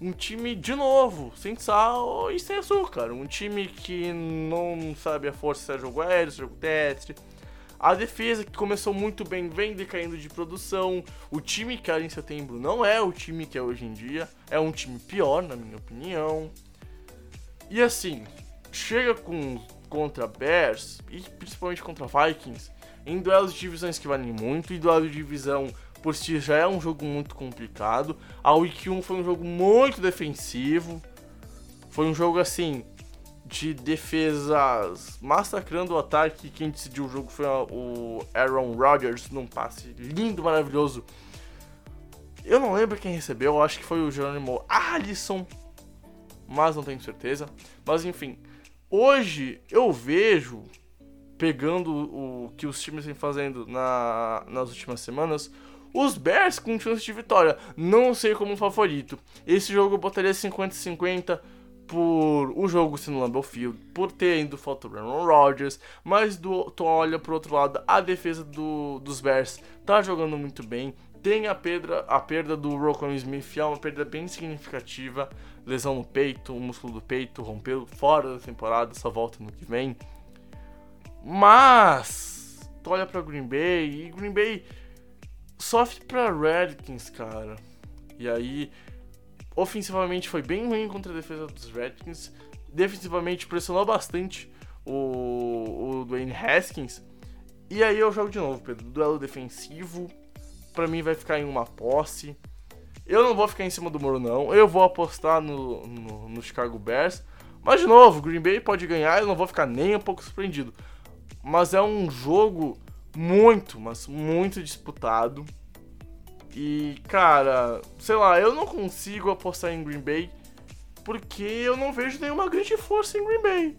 um time de novo, sem sal e sem açúcar. Um time que não sabe a força se é jogo aéreo, se é jogo terrestre. A defesa que começou muito bem vem decaindo de produção. O time que era em setembro não é o time que é hoje em dia. É um time pior, na minha opinião. E assim, chega com contra Bears e principalmente contra Vikings em duelos de divisões que valem muito e duelo de divisão por si já é um jogo muito complicado. A Week 1 foi um jogo muito defensivo. Foi um jogo assim de defesas massacrando o ataque. Quem decidiu o jogo foi o Aaron Rodgers num passe lindo, maravilhoso. Eu não lembro quem recebeu, acho que foi o Jerônimo Alisson, mas não tenho certeza. Mas enfim, Hoje eu vejo, pegando o que os times vêm fazendo na, nas últimas semanas, os Bears com chance de vitória. Não sei como favorito. Esse jogo eu botaria 50-50 por o jogo ser no Lambeau Field, por ter indo falta o Aaron Rodgers, mas do, tu olha pro outro lado, a defesa do, dos Bears tá jogando muito bem. Tem a perda, a perda do Rocco Smith, é uma perda bem significativa lesão no peito, o músculo do peito rompeu fora da temporada, só volta no que vem. Mas tu olha para Green Bay e Green Bay sofre para Redskins, cara. E aí ofensivamente foi bem ruim contra a defesa dos Redskins, defensivamente pressionou bastante o, o Dwayne Haskins. E aí eu jogo de novo, Pedro. Duelo defensivo, para mim vai ficar em uma posse. Eu não vou ficar em cima do muro, não. Eu vou apostar no, no, no Chicago Bears. Mas, de novo, Green Bay pode ganhar, eu não vou ficar nem um pouco surpreendido. Mas é um jogo muito, mas muito disputado. E, cara, sei lá, eu não consigo apostar em Green Bay porque eu não vejo nenhuma grande força em Green Bay.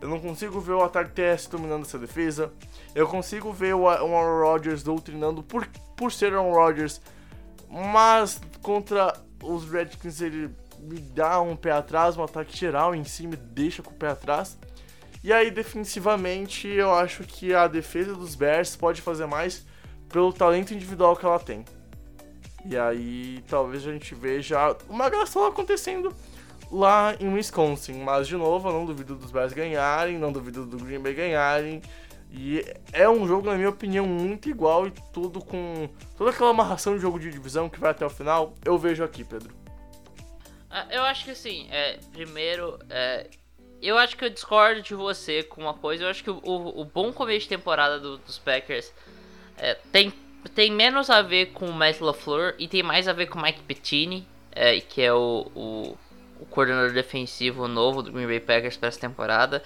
Eu não consigo ver o ataque TS dominando essa defesa. Eu consigo ver o Aaron Rodgers doutrinando por, por ser Aaron Rodgers mas contra os Redskins ele me dá um pé atrás, um ataque geral em cima deixa com o pé atrás. E aí defensivamente eu acho que a defesa dos Bears pode fazer mais pelo talento individual que ela tem. E aí talvez a gente veja uma graça acontecendo lá em Wisconsin. Mas de novo, eu não duvido dos Bears ganharem, não duvido do Green Bay ganharem. E é um jogo, na minha opinião, muito igual e tudo com toda aquela amarração de jogo de divisão que vai até o final, eu vejo aqui, Pedro. Ah, eu acho que assim, é, primeiro, é, eu acho que eu discordo de você com uma coisa. Eu acho que o, o bom começo de temporada do, dos Packers é, tem, tem menos a ver com o Matt LaFleur e tem mais a ver com o Mike Pettini, é, que é o, o, o coordenador defensivo novo do Green Bay Packers para essa temporada.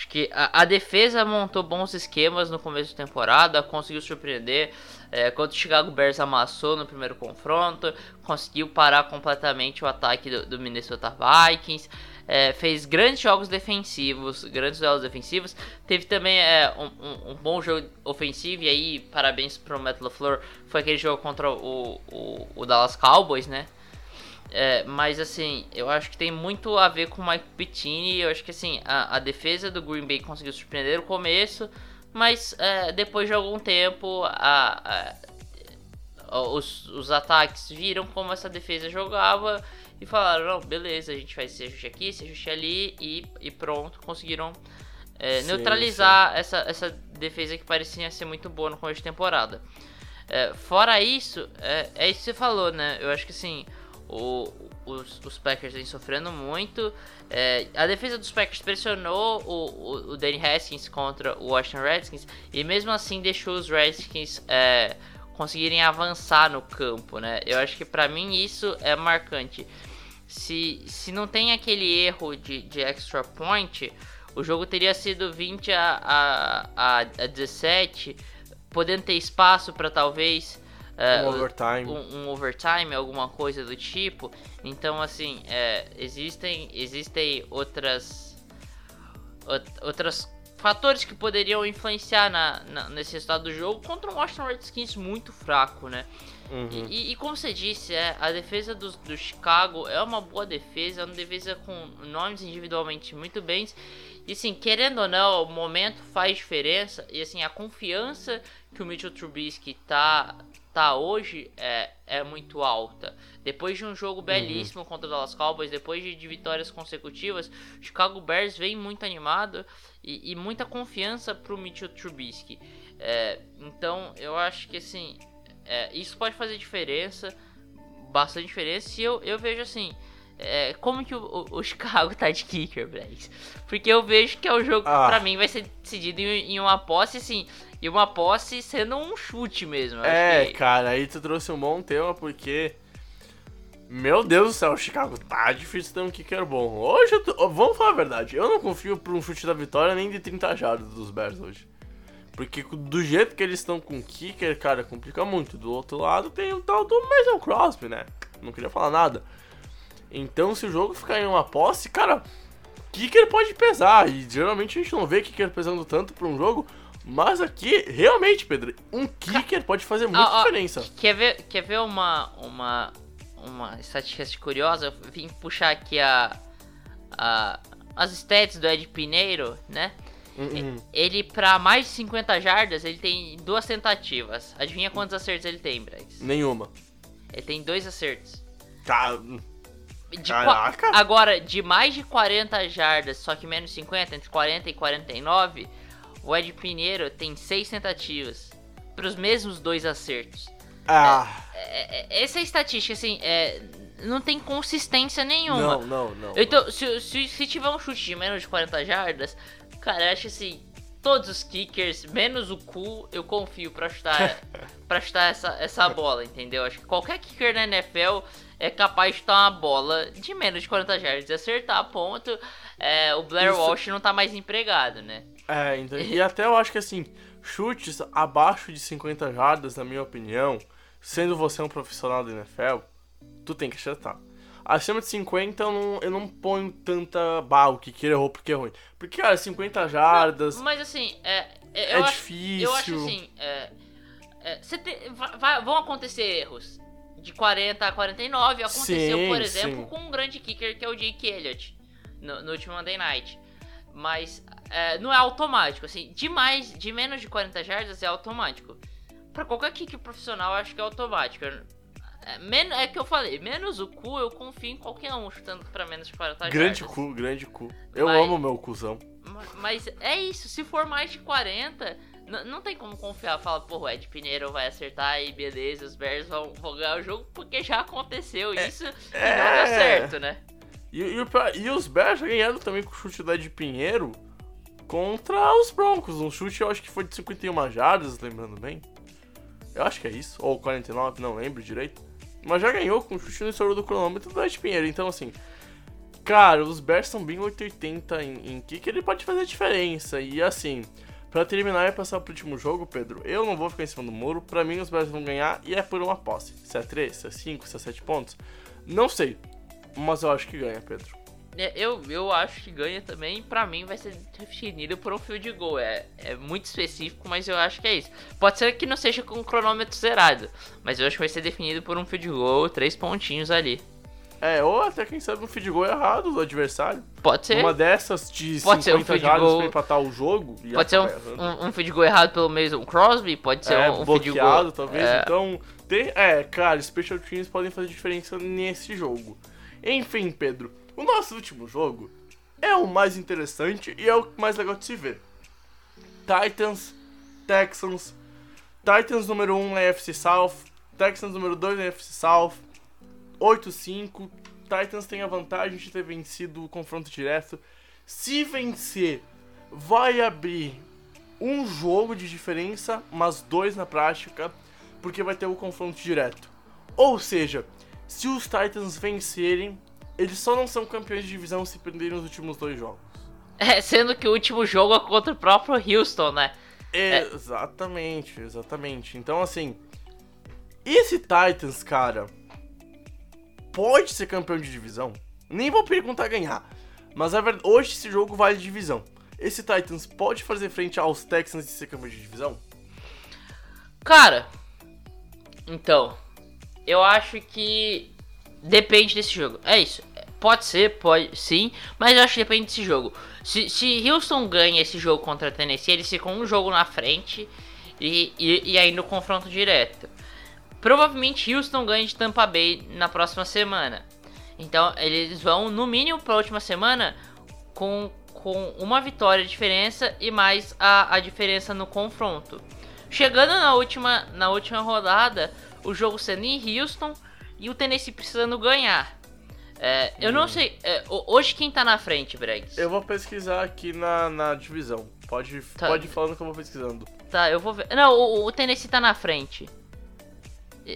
Acho que a, a, defesa montou bons esquemas no começo da temporada, conseguiu surpreender. É, quando o Chicago Bears amassou no primeiro confronto, conseguiu parar completamente o ataque do, do Minnesota Vikings. É, fez grandes jogos defensivos, grandes duelos defensivos. Teve também é, um, um, um, bom jogo ofensivo, e aí parabéns para o Matt LaFleur. Foi aquele jogo contra o, o, o Dallas Cowboys, né? É, mas assim, eu acho que tem muito a ver com o Mike Pittini. Eu acho que assim, a, a defesa do Green Bay conseguiu surpreender no começo, mas é, depois de algum tempo a, a, os, os ataques viram como essa defesa jogava e falaram, não, beleza, a gente faz esse ajuste aqui, esse ajuste ali e, e pronto, conseguiram é, sim, neutralizar sim. Essa, essa defesa que parecia ser muito boa no começo de temporada. É, fora isso, é, é isso que você falou, né? Eu acho que assim, o, os, os Packers vêm sofrendo muito. É, a defesa dos Packers pressionou o, o, o, Danny Haskins contra o Washington Redskins e mesmo assim deixou os Redskins é, conseguirem avançar no campo, né? Eu acho que para mim isso é marcante. Se, se não tem aquele erro de, de extra point, o jogo teria sido 20 a, a, a 17, podendo ter espaço para talvez um overtime. Um, um, overtime, alguma coisa do tipo. Então, assim, é, existem, existem outras, outras fatores que poderiam influenciar na, na, nesse resultado do jogo contra um Washington Redskins muito fraco, né? Uhum. E, e, como você disse, é, a defesa do, do Chicago é uma boa defesa, é uma defesa com nomes individualmente muito bens. E assim, querendo ou não, o momento faz diferença. E assim, a confiança que o Mitchell Trubisky tá, tá hoje é, é muito alta. Depois de um jogo belíssimo uhum. contra o Dallas Cowboys, depois de, de vitórias consecutivas, o Chicago Bears vem muito animado e, e muita confiança pro Mitchell Trubisky. É, então eu acho que assim, é, isso pode fazer diferença, bastante diferença. E eu, eu vejo assim. É, como que o, o, Chicago tá de kicker, Brex? Porque eu vejo que é o jogo ah. pra mim vai ser decidido em, em uma posse, assim, e uma posse sendo um chute mesmo. É, que... cara, aí tu trouxe um bom tema porque. Meu Deus do céu, o Chicago tá difícil ter um kicker bom. Hoje, tô... vamos falar a verdade, eu não confio por um chute da vitória nem de 30 jardas dos Bears hoje. Porque do jeito que eles estão com o kicker, cara, complica muito. Do outro lado tem o tal do Mason Crosby, né? Não queria falar nada. Então, se o jogo ficar em uma posse, cara, kicker pode pesar. E geralmente a gente não vê kicker pesando tanto pra um jogo. Mas aqui, realmente, Pedro, um kicker pode fazer muita diferença. Quer ver, quer ver uma, uma, uma estatística curiosa? Eu vim puxar aqui a, a, as stats do Ed Pineiro, né? Uhum. Ele, pra mais de 50 jardas, ele tem duas tentativas. Adivinha quantos acertos ele tem, Bryce? Nenhuma. Ele tem dois acertos. Tá. De Caraca. Agora, de mais de 40 jardas, só que menos 50, entre 40 e 49, o Ed Pinheiro tem seis tentativas para os mesmos dois acertos. Ah. É, é, é, essa estatística, assim, é, não tem consistência nenhuma. Não, não, não. Então, se, se, se tiver um chute de menos de 40 jardas, cara, eu acho assim, todos os kickers, menos o cu, eu confio pra chutar, pra chutar essa, essa bola, entendeu? Acho que qualquer kicker na NFL é capaz de chutar uma bola de menos de 40 jardas e acertar ponto. É, o Blair Isso... Walsh não tá mais empregado, né? É, então, e até eu acho que assim, chutes abaixo de 50 jardas, na minha opinião, sendo você um profissional da NFL, tu tem que acertar. Acima de 50 eu não, eu não ponho tanta bala que ele errou porque é ruim. Porque, cara, 50 jardas. Não, mas assim, é. É, é difícil. eu acho assim, é, é, te, vai, vão acontecer erros. De 40 a 49. Aconteceu, sim, por exemplo, sim. com um grande kicker que é o Jake Elliott no, no último Monday Night. Mas é, não é automático, assim, de mais, de menos de 40 jardas é automático. Para qualquer kick profissional, acho que é automático. É, men é que eu falei, menos o cu, eu confio em qualquer um chutando pra menos de 40 jardas. Grande cu, grande cu. Eu mas, amo meu cuzão. Mas é isso, se for mais de 40, não tem como confiar. Fala, pô, o Ed Pineiro vai acertar e beleza, os Bears vão, vão ganhar o jogo, porque já aconteceu é, isso é, e não deu certo, né? E, e, e os Bears ganharam também com o chute da Ed Pinheiro contra os Broncos. Um chute eu acho que foi de 51 jardas, lembrando bem. Eu acho que é isso. Ou 49, não lembro direito. Mas já ganhou com o chute no estouro do cronômetro do Ed Pinheiro. Então, assim. Cara, os Bears são bem 880 em, em kick, ele pode fazer diferença. E assim, para terminar e passar pro último jogo, Pedro, eu não vou ficar em cima do muro. Para mim, os Bears vão ganhar e é por uma posse. Se é 3, se é 5, se é 7 pontos. Não sei. Mas eu acho que ganha, Pedro. É, eu, eu acho que ganha também. Pra mim vai ser definido por um field goal. É, é muito específico, mas eu acho que é isso. Pode ser que não seja com o cronômetro zerado, mas eu acho que vai ser definido por um field goal, três pontinhos ali. É, ou até quem sabe um field goal errado do adversário. Pode ser. Uma dessas de pode 50 ser um jardas goal... pra empatar o jogo. pode ser um, um, um, field goal errado pelo Mason Crosby, pode ser é, um, um field goal... talvez. É... Então, tem, é, cara, special teams podem fazer diferença nesse jogo. Enfim, Pedro, o nosso último jogo é o mais interessante e é o mais legal de se ver. Titans, Texans. Titans número 1 na FC South, Texans número 2 na FC South, 8-5. Titans tem a vantagem de ter vencido o confronto direto. Se vencer, vai abrir um jogo de diferença, mas dois na prática, porque vai ter o confronto direto. Ou seja, se os Titans vencerem, eles só não são campeões de divisão se perderem os últimos dois jogos. É, sendo que o último jogo é contra o próprio Houston, né? É. Exatamente, exatamente. Então, assim, esse Titans, cara, pode ser campeão de divisão. Nem vou perguntar ganhar. Mas a verdade, hoje esse jogo vale divisão. Esse Titans pode fazer frente aos Texans e ser campeão de divisão? Cara, então, eu acho que depende desse jogo. É isso. Pode ser, pode sim, mas eu acho que depende desse jogo. Se, se Houston ganha esse jogo contra Tennessee, eles ficam um jogo na frente e, e, e aí no confronto direto. Provavelmente Houston ganha de Tampa Bay na próxima semana. Então eles vão, no mínimo, para a última semana com, com uma vitória de diferença e mais a, a diferença no confronto. Chegando na última, na última rodada, o jogo sendo em Houston e o Tennessee precisando ganhar. É, eu não sei. É, hoje quem tá na frente, Bregs? Eu vou pesquisar aqui na, na divisão. Pode, Tá. pode ir falando que eu vou pesquisando. Tá, eu vou ver. Não, o, o Tennessee tá na frente.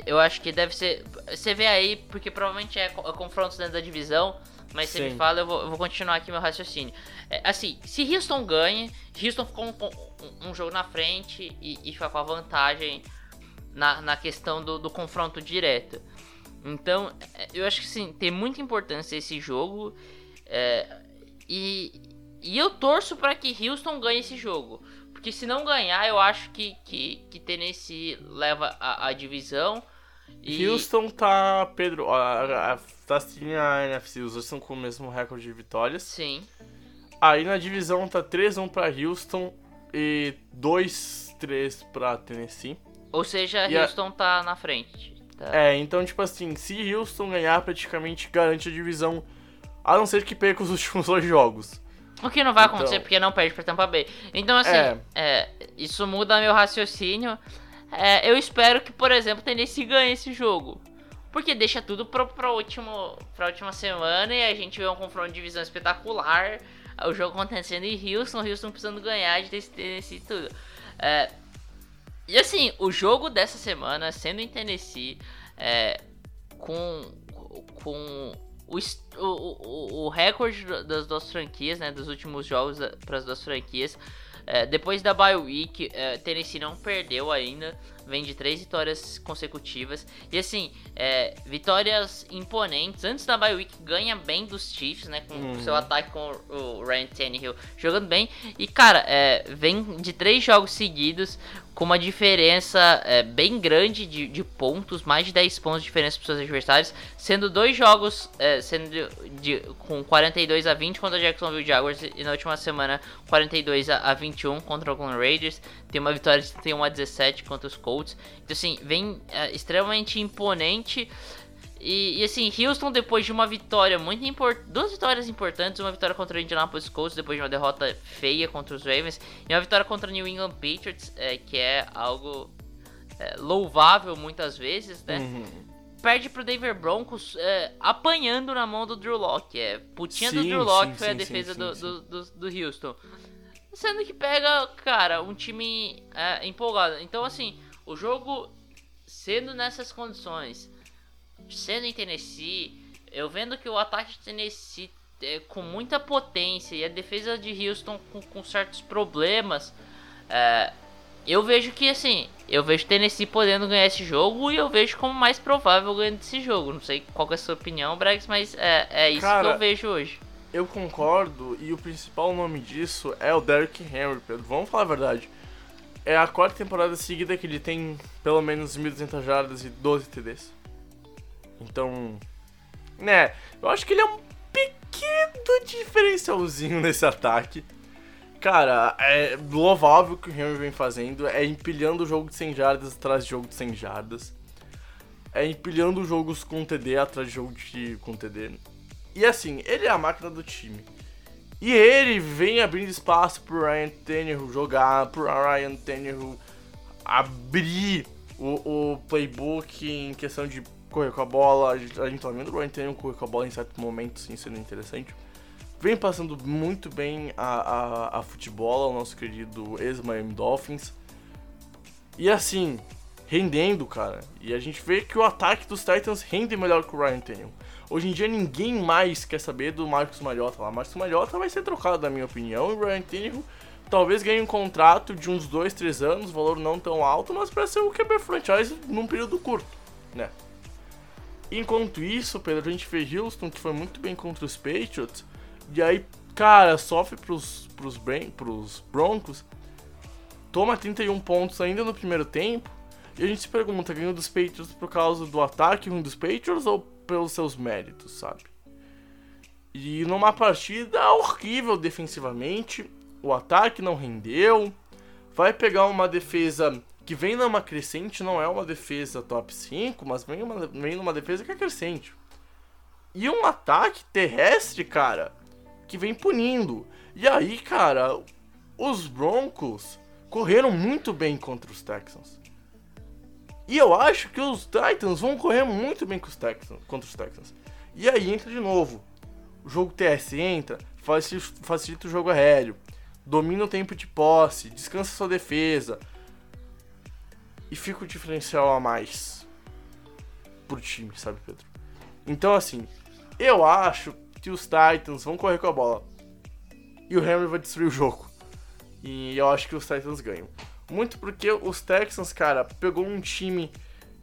Eu acho que deve ser. Você vê aí, porque provavelmente é, é confrontos dentro da divisão. Mas você me fala, eu vou, eu vou continuar aqui meu raciocínio. É, assim, se Houston ganha, Houston ficou um, um- um jogo na frente e, e fica com a vantagem na, na questão do, do confronto direto. Então, é, eu acho que sim, tem muita importância esse jogo. é, e, e eu torço para que Houston ganhe esse jogo. Porque se não ganhar, eu acho que, que, que Tennessee leva a, a divisão. E, Houston tá. Pedro, a, a, tá assim a NFC, os dois estão com o mesmo recorde de vitórias. Sim. Aí na divisão tá 3-1 pra Houston e 2-3 pra Tennessee. Ou seja, E a- Houston tá na frente. tá? É, então, tipo assim, se Houston ganhar, praticamente garante a divisão, a não ser que perca os últimos dois jogos. O que não vai Então- acontecer porque não perde pra Tampa Bay. Então, assim, É. é, isso muda meu raciocínio. É, eu espero que, por exemplo, Tennessee ganhe esse jogo. Porque deixa tudo pro, pro último, pra última semana e a gente vê um confronto de divisão espetacular. O jogo acontecendo em Houston, Houston precisando ganhar de Tennessee e tudo. É, e assim, o jogo dessa semana, sendo em Tennessee, é, com, com o, o, o, recorde das duas franquias, né, dos últimos jogos para as duas franquias. É, depois da bye week, é, Tennessee não perdeu ainda, vem de três vitórias consecutivas. E assim, é, vitórias imponentes. Antes da bye week, ganha bem dos Chiefs, né, com o seu ataque com o Ryan Tannehill jogando bem. E cara, é, vem de três jogos seguidos com uma diferença é, bem grande de, de pontos, mais de 10 pontos de diferença para seus adversários, sendo dois jogos é, sendo de, com 42 a 20 contra Jacksonville Jaguars e na última semana 42 a, a 21 contra o Oakland Raiders, tem uma vitória de 31 a 17 contra os Colts, então assim, vem é, extremamente imponente e, e, assim, Houston depois de uma vitória muito importante, duas vitórias importantes, uma vitória contra o Indianapolis Colts depois de uma derrota feia contra os Ravens e uma vitória contra o New England Patriots, é, que é algo é, louvável muitas vezes, né? Perde pro Denver Broncos é, apanhando na mão do Drew Locke, é putinha do Sim, Drew Locke sim, foi a sim, defesa sim, do, do, do, do Houston. Sendo que pega, cara, um time é, empolgado. Então, assim, o jogo sendo nessas condições, sendo em Tennessee, eu vendo que o ataque de Tennessee é com muita potência e a defesa de Houston com, com certos problemas, é, eu vejo que assim, eu vejo Tennessee podendo ganhar esse jogo e eu vejo como mais provável ganhando esse jogo. Não sei qual é a sua opinião, Brex, mas é, é isso Cara, que eu vejo hoje. Eu concordo, e o principal nome disso é o Derrick Henry, Pedro. Vamos falar a verdade. É a quarta temporada seguida que ele tem pelo menos 1.200 jardas e 12 TDs. Então, né, eu acho que ele é um pequeno diferencialzinho nesse ataque. Cara, é louvável o que o Henry vem fazendo, é empilhando o jogo de 100 jardas atrás de jogo de 100 jardas. É empilhando jogos com TD atrás de jogo de, com TD. E assim, ele é a máquina do time. E ele vem abrindo espaço pro Ryan Tannehill jogar, pro Ryan Tannehill abrir o, o playbook em questão de correr com a bola. A gente, a gente tá vendo o Ryan Tannehill correr com a bola em certo momento, sim, sendo interessante. Vem passando muito bem a, a, a futebol, o nosso querido ex-Miami Dolphins. E assim, rendendo, cara. E a gente vê que o ataque dos Titans rende melhor que o Ryan Tannehill. Hoje em dia ninguém mais quer saber do Marcos Mariota lá. Marcos Mariota vai ser trocado, na minha opinião, e o Ryan Tannehill talvez ganhe um contrato de uns 2, 3 anos, valor não tão alto, mas para ser o QB franchise num período curto, né? Enquanto isso, Pedro, a gente vê Houston, que foi muito bem contra os Patriots, e aí, cara, sofre pros, pros, pros Broncos, toma 31 pontos ainda no primeiro tempo, e a gente se pergunta, ganhou dos Patriots por causa do ataque ruim dos Patriots ou pelos seus méritos, sabe? E numa partida horrível defensivamente, o ataque não rendeu, vai pegar uma defesa que vem numa crescente, não é uma defesa top 5, mas vem, uma, vem numa defesa que é crescente. E um ataque terrestre, cara, que vem punindo. E aí, cara, os Broncos correram muito bem contra os Texans. E eu acho que os Titans vão correr muito bem com os Texans, contra os Texans. E aí entra de novo. O jogo TS entra, facilita, o jogo aéreo, domina o tempo de posse, descansa sua defesa. E fica o diferencial a mais pro time, sabe, Pedro? Então, assim, eu acho que os Titans vão correr com a bola. E o Henry vai destruir o jogo. E eu acho que os Titans ganham. Muito porque os Texans, cara, pegou um time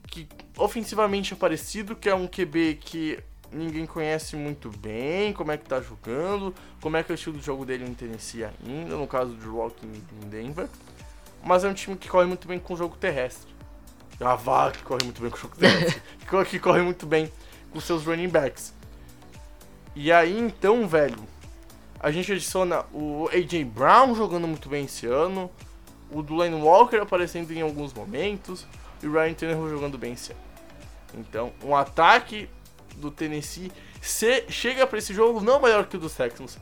que ofensivamente é parecido, que é um QB que ninguém conhece muito bem, como é que tá jogando, como é que é o estilo de jogo dele em Tennessee ainda, no caso do Rock em Denver. Mas é um time que corre muito bem com o jogo terrestre. É a vaca que corre muito bem com o jogo terrestre. que corre muito bem com seus running backs. E aí então, velho, a gente adiciona o AJ Brown jogando muito bem esse ano o Dwayne Walker aparecendo em alguns momentos e o Ryan Tannehill jogando bem esse ano. Então, um ataque do Tennessee chega para esse jogo não maior que o dos Texans,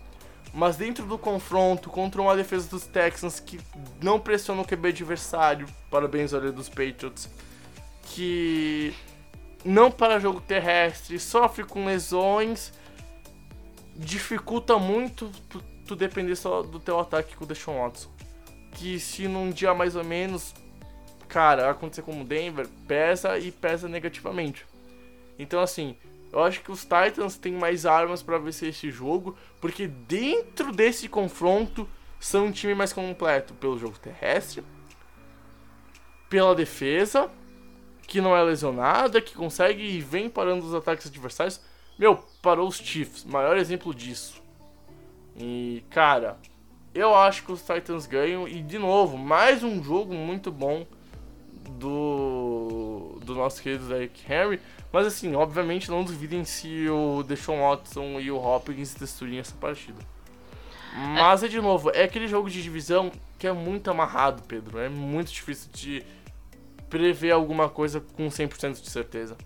mas dentro do confronto contra uma defesa dos Texans que não pressiona o QB adversário, parabéns olha dos Patriots, que não para jogo terrestre, sofre com lesões, dificulta muito tu depender só do teu ataque com o Deshaun Watson que se num dia mais ou menos, cara, acontecer como Denver, pesa e pesa negativamente. Então assim, eu acho que os Titans têm mais armas para vencer esse jogo, porque dentro desse confronto são um time mais completo pelo jogo terrestre, pela defesa, que não é lesionada, que consegue e vem parando os ataques adversários. Meu, parou os Chiefs, maior exemplo disso. E, cara, eu acho que os Titans ganham. E, de novo, mais um jogo muito bom do, do nosso querido Derrick Henry. Mas, assim, obviamente, não duvidem se o Deshaun Watson e o Hopkins destruírem essa partida. Mas, é de novo, é aquele jogo de divisão que é muito amarrado, Pedro. É muito difícil de prever alguma coisa com 100% de certeza.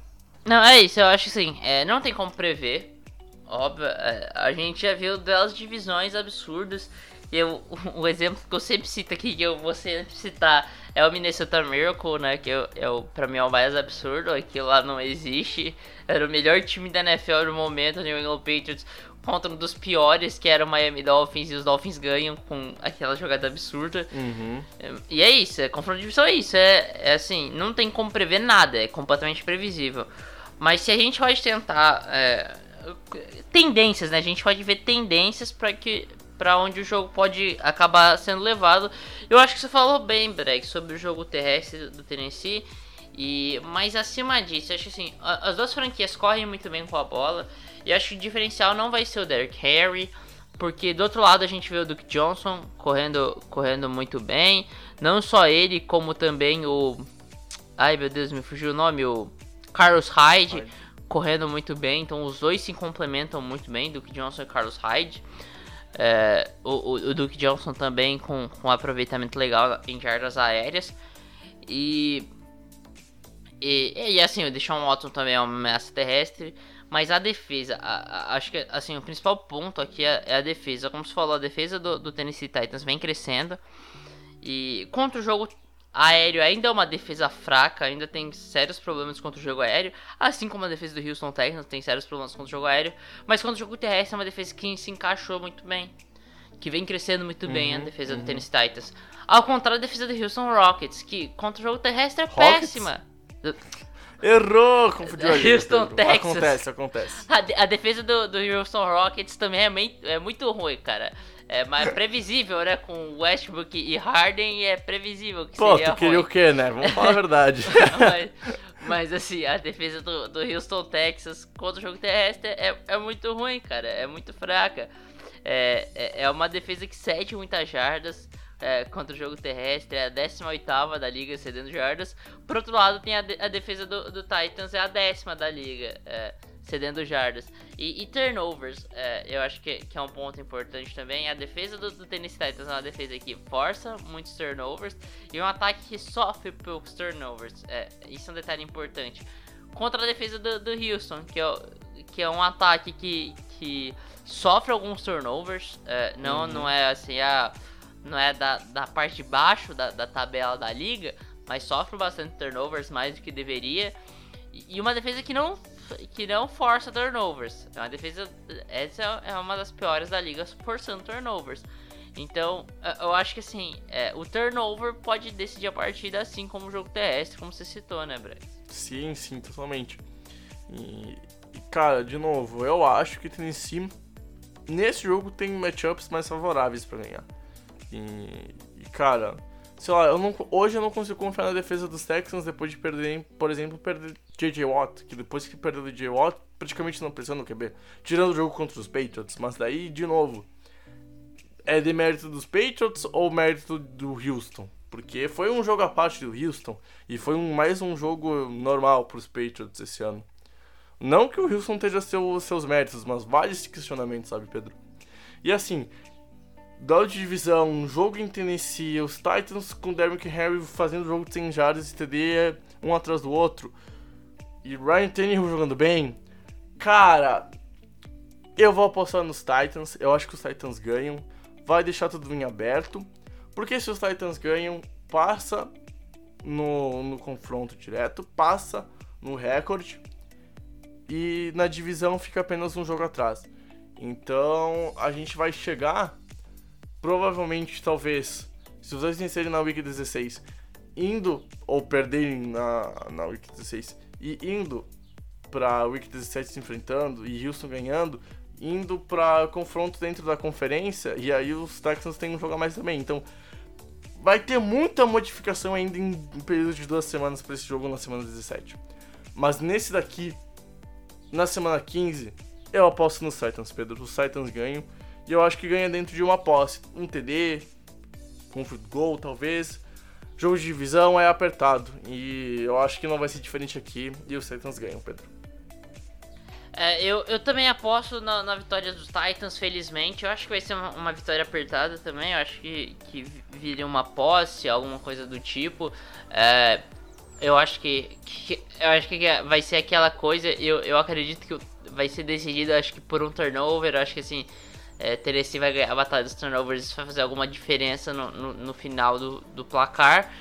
Não, é isso, eu acho assim, é, não tem como prever. Óbvio, é, a gente já viu delas divisões absurdas eu, o exemplo que eu sempre cito aqui, que eu vou sempre citar, é o Minnesota Miracle, né? Que eu, é o, pra mim é o mais absurdo, aquilo lá não existe. Era o melhor time da NFL no momento, o New England Patriots, contra um dos piores, que era o Miami Dolphins, e os Dolphins ganham com aquela jogada absurda. Uhum. E é isso, é confronto de divisão, é isso. É, é assim, não tem como prever nada, é completamente previsível. Mas se a gente pode tentar. É, tendências, né? A gente pode ver tendências para que para onde o jogo pode acabar sendo levado. Eu acho que você falou bem, Breg, sobre o jogo terrestre do Tennessee. E, mas acima disso, acho que assim, as duas franquias correm muito bem com a bola. E acho que o diferencial não vai ser o Derrick Henry. Porque do outro lado a gente vê o Duke Johnson correndo, correndo muito bem. Não só ele, como também o. Ai meu Deus, me fugiu o nome. O Carlos Hyde, Hyde. correndo muito bem. Então os dois se complementam muito bem, Duke Johnson e Carlos Hyde. É, o, o, Duke Johnson também com, com um aproveitamento legal em jardas aéreas. E, e, e assim, o Deshaun Watson também é uma ameaça terrestre. Mas a defesa, a, a, acho que assim, o principal ponto aqui é, é, a defesa. Como você falou, a defesa do, do Tennessee Titans vem crescendo. E contra o jogo aéreo ainda é uma defesa fraca, ainda tem sérios problemas contra o jogo aéreo, assim como a defesa do Houston Texans tem sérios problemas contra o jogo aéreo, mas contra o jogo terrestre é uma defesa que se encaixou muito bem, que vem crescendo muito uhum, bem a defesa uhum. do Tennessee Titans. Ao contrário da defesa do Houston Rockets, que contra o jogo terrestre é Rockets? péssima. Errou! Confundiu ali. Houston, Texas. Acontece, acontece. A, a defesa do, do, Houston Rockets também é, meio, é muito ruim, cara. É mais previsível, né? Com Westbrook e Harden é previsível que Pô, tu queria ruim. o quê, né? Vamos falar a verdade. mas, mas, assim, a defesa do, do Houston Texas contra o jogo terrestre é, é muito ruim, cara. É muito fraca. É, é, é uma defesa que cede muitas jardas é, contra o jogo terrestre, é a 18 da liga cedendo jardas. Por outro lado, tem a, de, a defesa do, do, Titans, é a décima da liga. É, cedendo jardas. E, e turnovers, é, eu acho que, que, é um ponto importante também. A defesa do, do Tennessee Titans é uma defesa que força muitos turnovers e um ataque que sofre poucos turnovers. É, isso é um detalhe importante. Contra a defesa do, do Houston, que é, que é um ataque que, que sofre alguns turnovers. É, não, uhum. não é assim, a. Ah, não é da, da parte de baixo da, da tabela da liga, mas sofre bastante turnovers, mais do que deveria. E uma defesa que não, que não força turnovers. É uma defesa. Essa é uma das piores da liga, forçando turnovers. Então, eu acho que assim, é, o turnover pode decidir a partida assim como o jogo terrestre, como você citou, né, Brett? Sim, sim, totalmente. E, e, cara, de novo, eu acho que Tennessee nesse jogo tem matchups mais favoráveis para ganhar. E, e, cara, sei lá, eu não, hoje eu não consigo confiar na defesa dos Texans depois de perder, por exemplo, perder J.J. Watt, que depois que perdeu o J.J. Watt, praticamente não pressiona no QB, tirando o jogo contra os Patriots, mas daí, de novo, é de mérito dos Patriots ou mérito do Houston? Porque foi um jogo à parte do Houston e foi um, mais um jogo normal para os Patriots esse ano. Não que o Houston esteja seu, seus méritos, mas vários questionamentos, sabe, Pedro? E assim, duelo de divisão, um jogo em Tennessee, os Titans com Derrick Henry fazendo jogo de 100 jardas e TD um atrás do outro, e Ryan Tannehill jogando bem, cara, eu vou apostar nos Titans, eu acho que os Titans ganham, vai deixar tudo em aberto, porque se os Titans ganham, passa no, no confronto direto, passa no recorde, e na divisão fica apenas um jogo atrás. Então a gente vai chegar provavelmente, talvez, se os dois vencerem na Week 16, indo ou perderem na, na Week 16 e indo pra Week 17 se enfrentando e Houston ganhando, indo pra confronto dentro da conferência e aí os Texans têm um jogo a mais também. Então vai ter muita modificação ainda em um período de duas semanas para esse jogo na semana 17. Mas nesse daqui, na semana 15, eu aposto nos Titans, Pedro. Os Titans ganham. E eu acho que ganha dentro de uma posse. Um TD, com um goal talvez. Jogo de divisão é apertado. E eu acho que não vai ser diferente aqui. E os Titans ganham, Pedro. É, eu, eu também aposto na, na, vitória dos Titans, felizmente. Eu acho que vai ser uma, uma, vitória apertada também. Eu acho que, que viria uma posse, alguma coisa do tipo. É, eu acho que, que, eu acho que vai ser aquela coisa. Eu, eu acredito que vai ser decidido, acho que por um turnover. Eu acho que assim é, Tennessee vai ganhar a batalha dos turnovers, isso vai fazer alguma diferença no, no, no final do, do placar.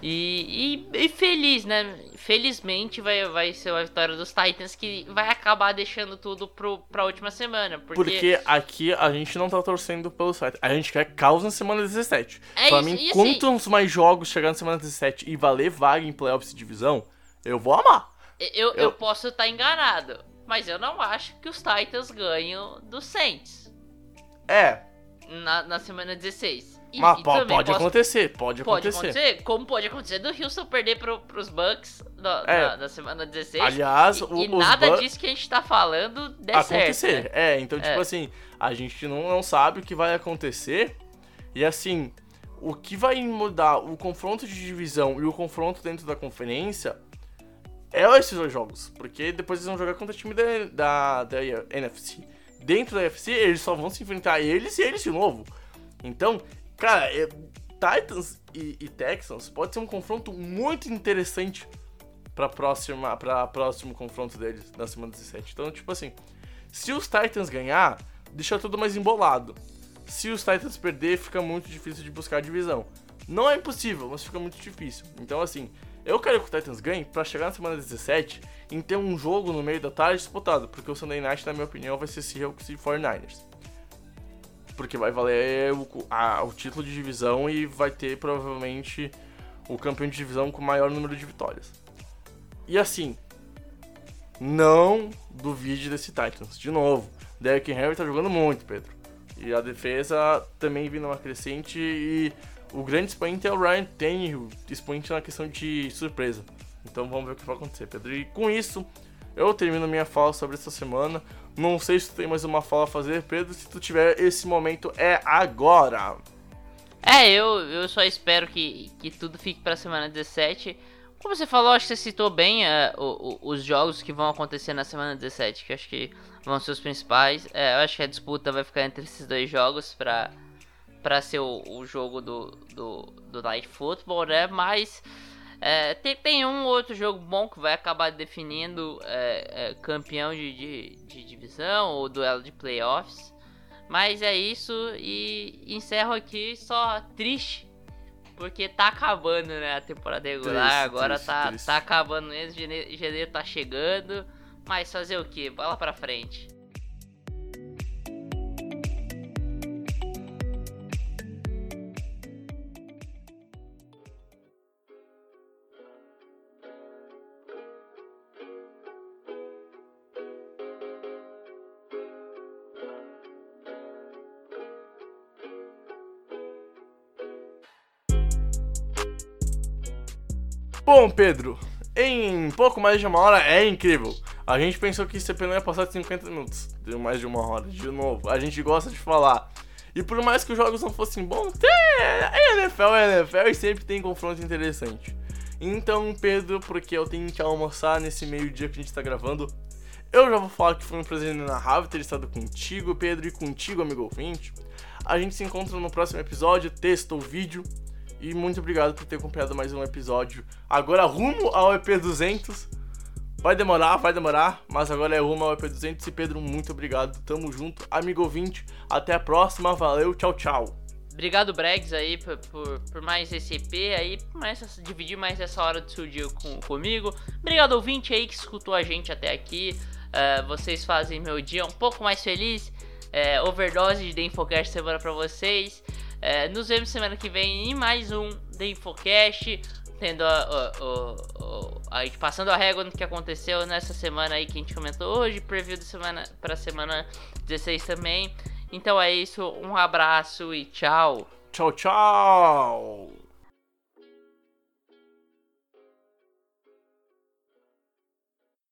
E, e, e, feliz, né? Felizmente vai, vai ser a vitória dos Titans que vai acabar deixando tudo pro, pra última semana. Porque... porque aqui a gente não tá torcendo pelo Titans, a gente quer caos na semana 17. É pra isso, mim, quantos assim, mais jogos chegar na semana 17 e valer vaga em playoffs de divisão, eu vou amar. Eu, eu... eu posso estar enganado, mas eu não acho que os Titans ganham do Saints. É. Na, na semana 16. E, Mas e pode posso... acontecer, pode, pode acontecer. acontecer. Como pode acontecer do Houston perder pro, pros Bucks na, é. na, na semana 16. Aliás, e, o, e nada Bucks... disso que a gente tá falando der acontecer. certo. Né? É, então, tipo é. assim, a gente não, não sabe o que vai acontecer. E assim, o que vai mudar o confronto de divisão e o confronto dentro da conferência é esses dois jogos. Porque depois eles vão jogar contra o time da, da, da NFC dentro da UFC, eles só vão se enfrentar eles e eles de novo. Então, cara, é, Titans e, e, Texans pode ser um confronto muito interessante para próxima para próximo confronto deles na semana 17. Então, tipo assim, se os Titans ganhar, deixa tudo mais embolado. Se os Titans perder, fica muito difícil de buscar a divisão. Não é impossível, mas fica muito difícil. Então, assim, eu quero que o Titans ganhe pra chegar na semana 17 em ter um jogo no meio da tarde disputado, porque o Sunday Night, na minha opinião, vai ser Seahawks e 49ers. Porque vai valer o, a, o título de divisão e vai ter provavelmente o campeão de divisão com o maior número de vitórias. E assim, não duvide desse Titans. De novo, Derrick Henry tá jogando muito, Pedro. E a defesa também vindo uma crescente e o grande expoente é o Ryan Tannehill, expoente na questão de surpresa. Então vamos ver o que vai acontecer, Pedro. E com isso, eu termino minha fala sobre essa semana. Não sei se tu tem mais uma fala a fazer, Pedro. Se tu tiver, esse momento é agora. É, eu, eu só espero que, que tudo fique pra semana 17. Como você falou, acho que você citou bem uh, o, o, os jogos que vão acontecer na semana 17, que acho que vão ser os principais. É, eu acho que a disputa vai ficar entre esses dois jogos pra, pra ser o, o jogo do, do, do Night Football, né? Mas é, tem, tem um outro jogo bom que vai acabar definindo é, é, campeão de, de, de, divisão ou duelo de playoffs. Mas é isso e encerro aqui só triste. Porque tá acabando né, a temporada regular. Triste, agora triste, tá, triste. tá acabando mesmo. Janeiro, janeiro tá chegando. Mas fazer o que? Bola pra frente. Bom, Pedro, em pouco mais de uma hora é incrível. A gente pensou que esse EP não ia passar de 50 minutos. Deu mais de uma hora, de novo. A gente gosta de falar. E por mais que os jogos não fossem bons, é NFL, é NFL e sempre tem confronto interessante. Então, Pedro, porque eu tenho que almoçar nesse meio-dia que a gente tá gravando, eu já vou falar que foi um prazer inenarrável ter estado contigo, Pedro, e contigo, amigo ouvinte. A gente se encontra no próximo episódio, texto ou vídeo. E muito obrigado por ter acompanhado mais um episódio. Agora rumo ao EP 200. Vai demorar, vai demorar, mas agora é rumo ao EP 200. E Pedro, muito obrigado. Tamo junto, amigo ouvinte. Até a próxima. Valeu, tchau, tchau. Obrigado, Bregs, aí, por, por, por, mais esse EP aí, por mais, dividir mais essa hora do seu dia com, comigo. Obrigado, ouvinte aí que escutou a gente até aqui. Uh, vocês fazem meu dia um pouco mais feliz. Uh, overdose de Infocast semana pra vocês. É, nos vemos semana que vem em mais um The Infocast. Tendo a, a, a, a, passando a régua no que aconteceu nessa semana aí que a gente comentou hoje, preview da semana para semana 16 também. Então é isso, um abraço e tchau. Tchau, tchau.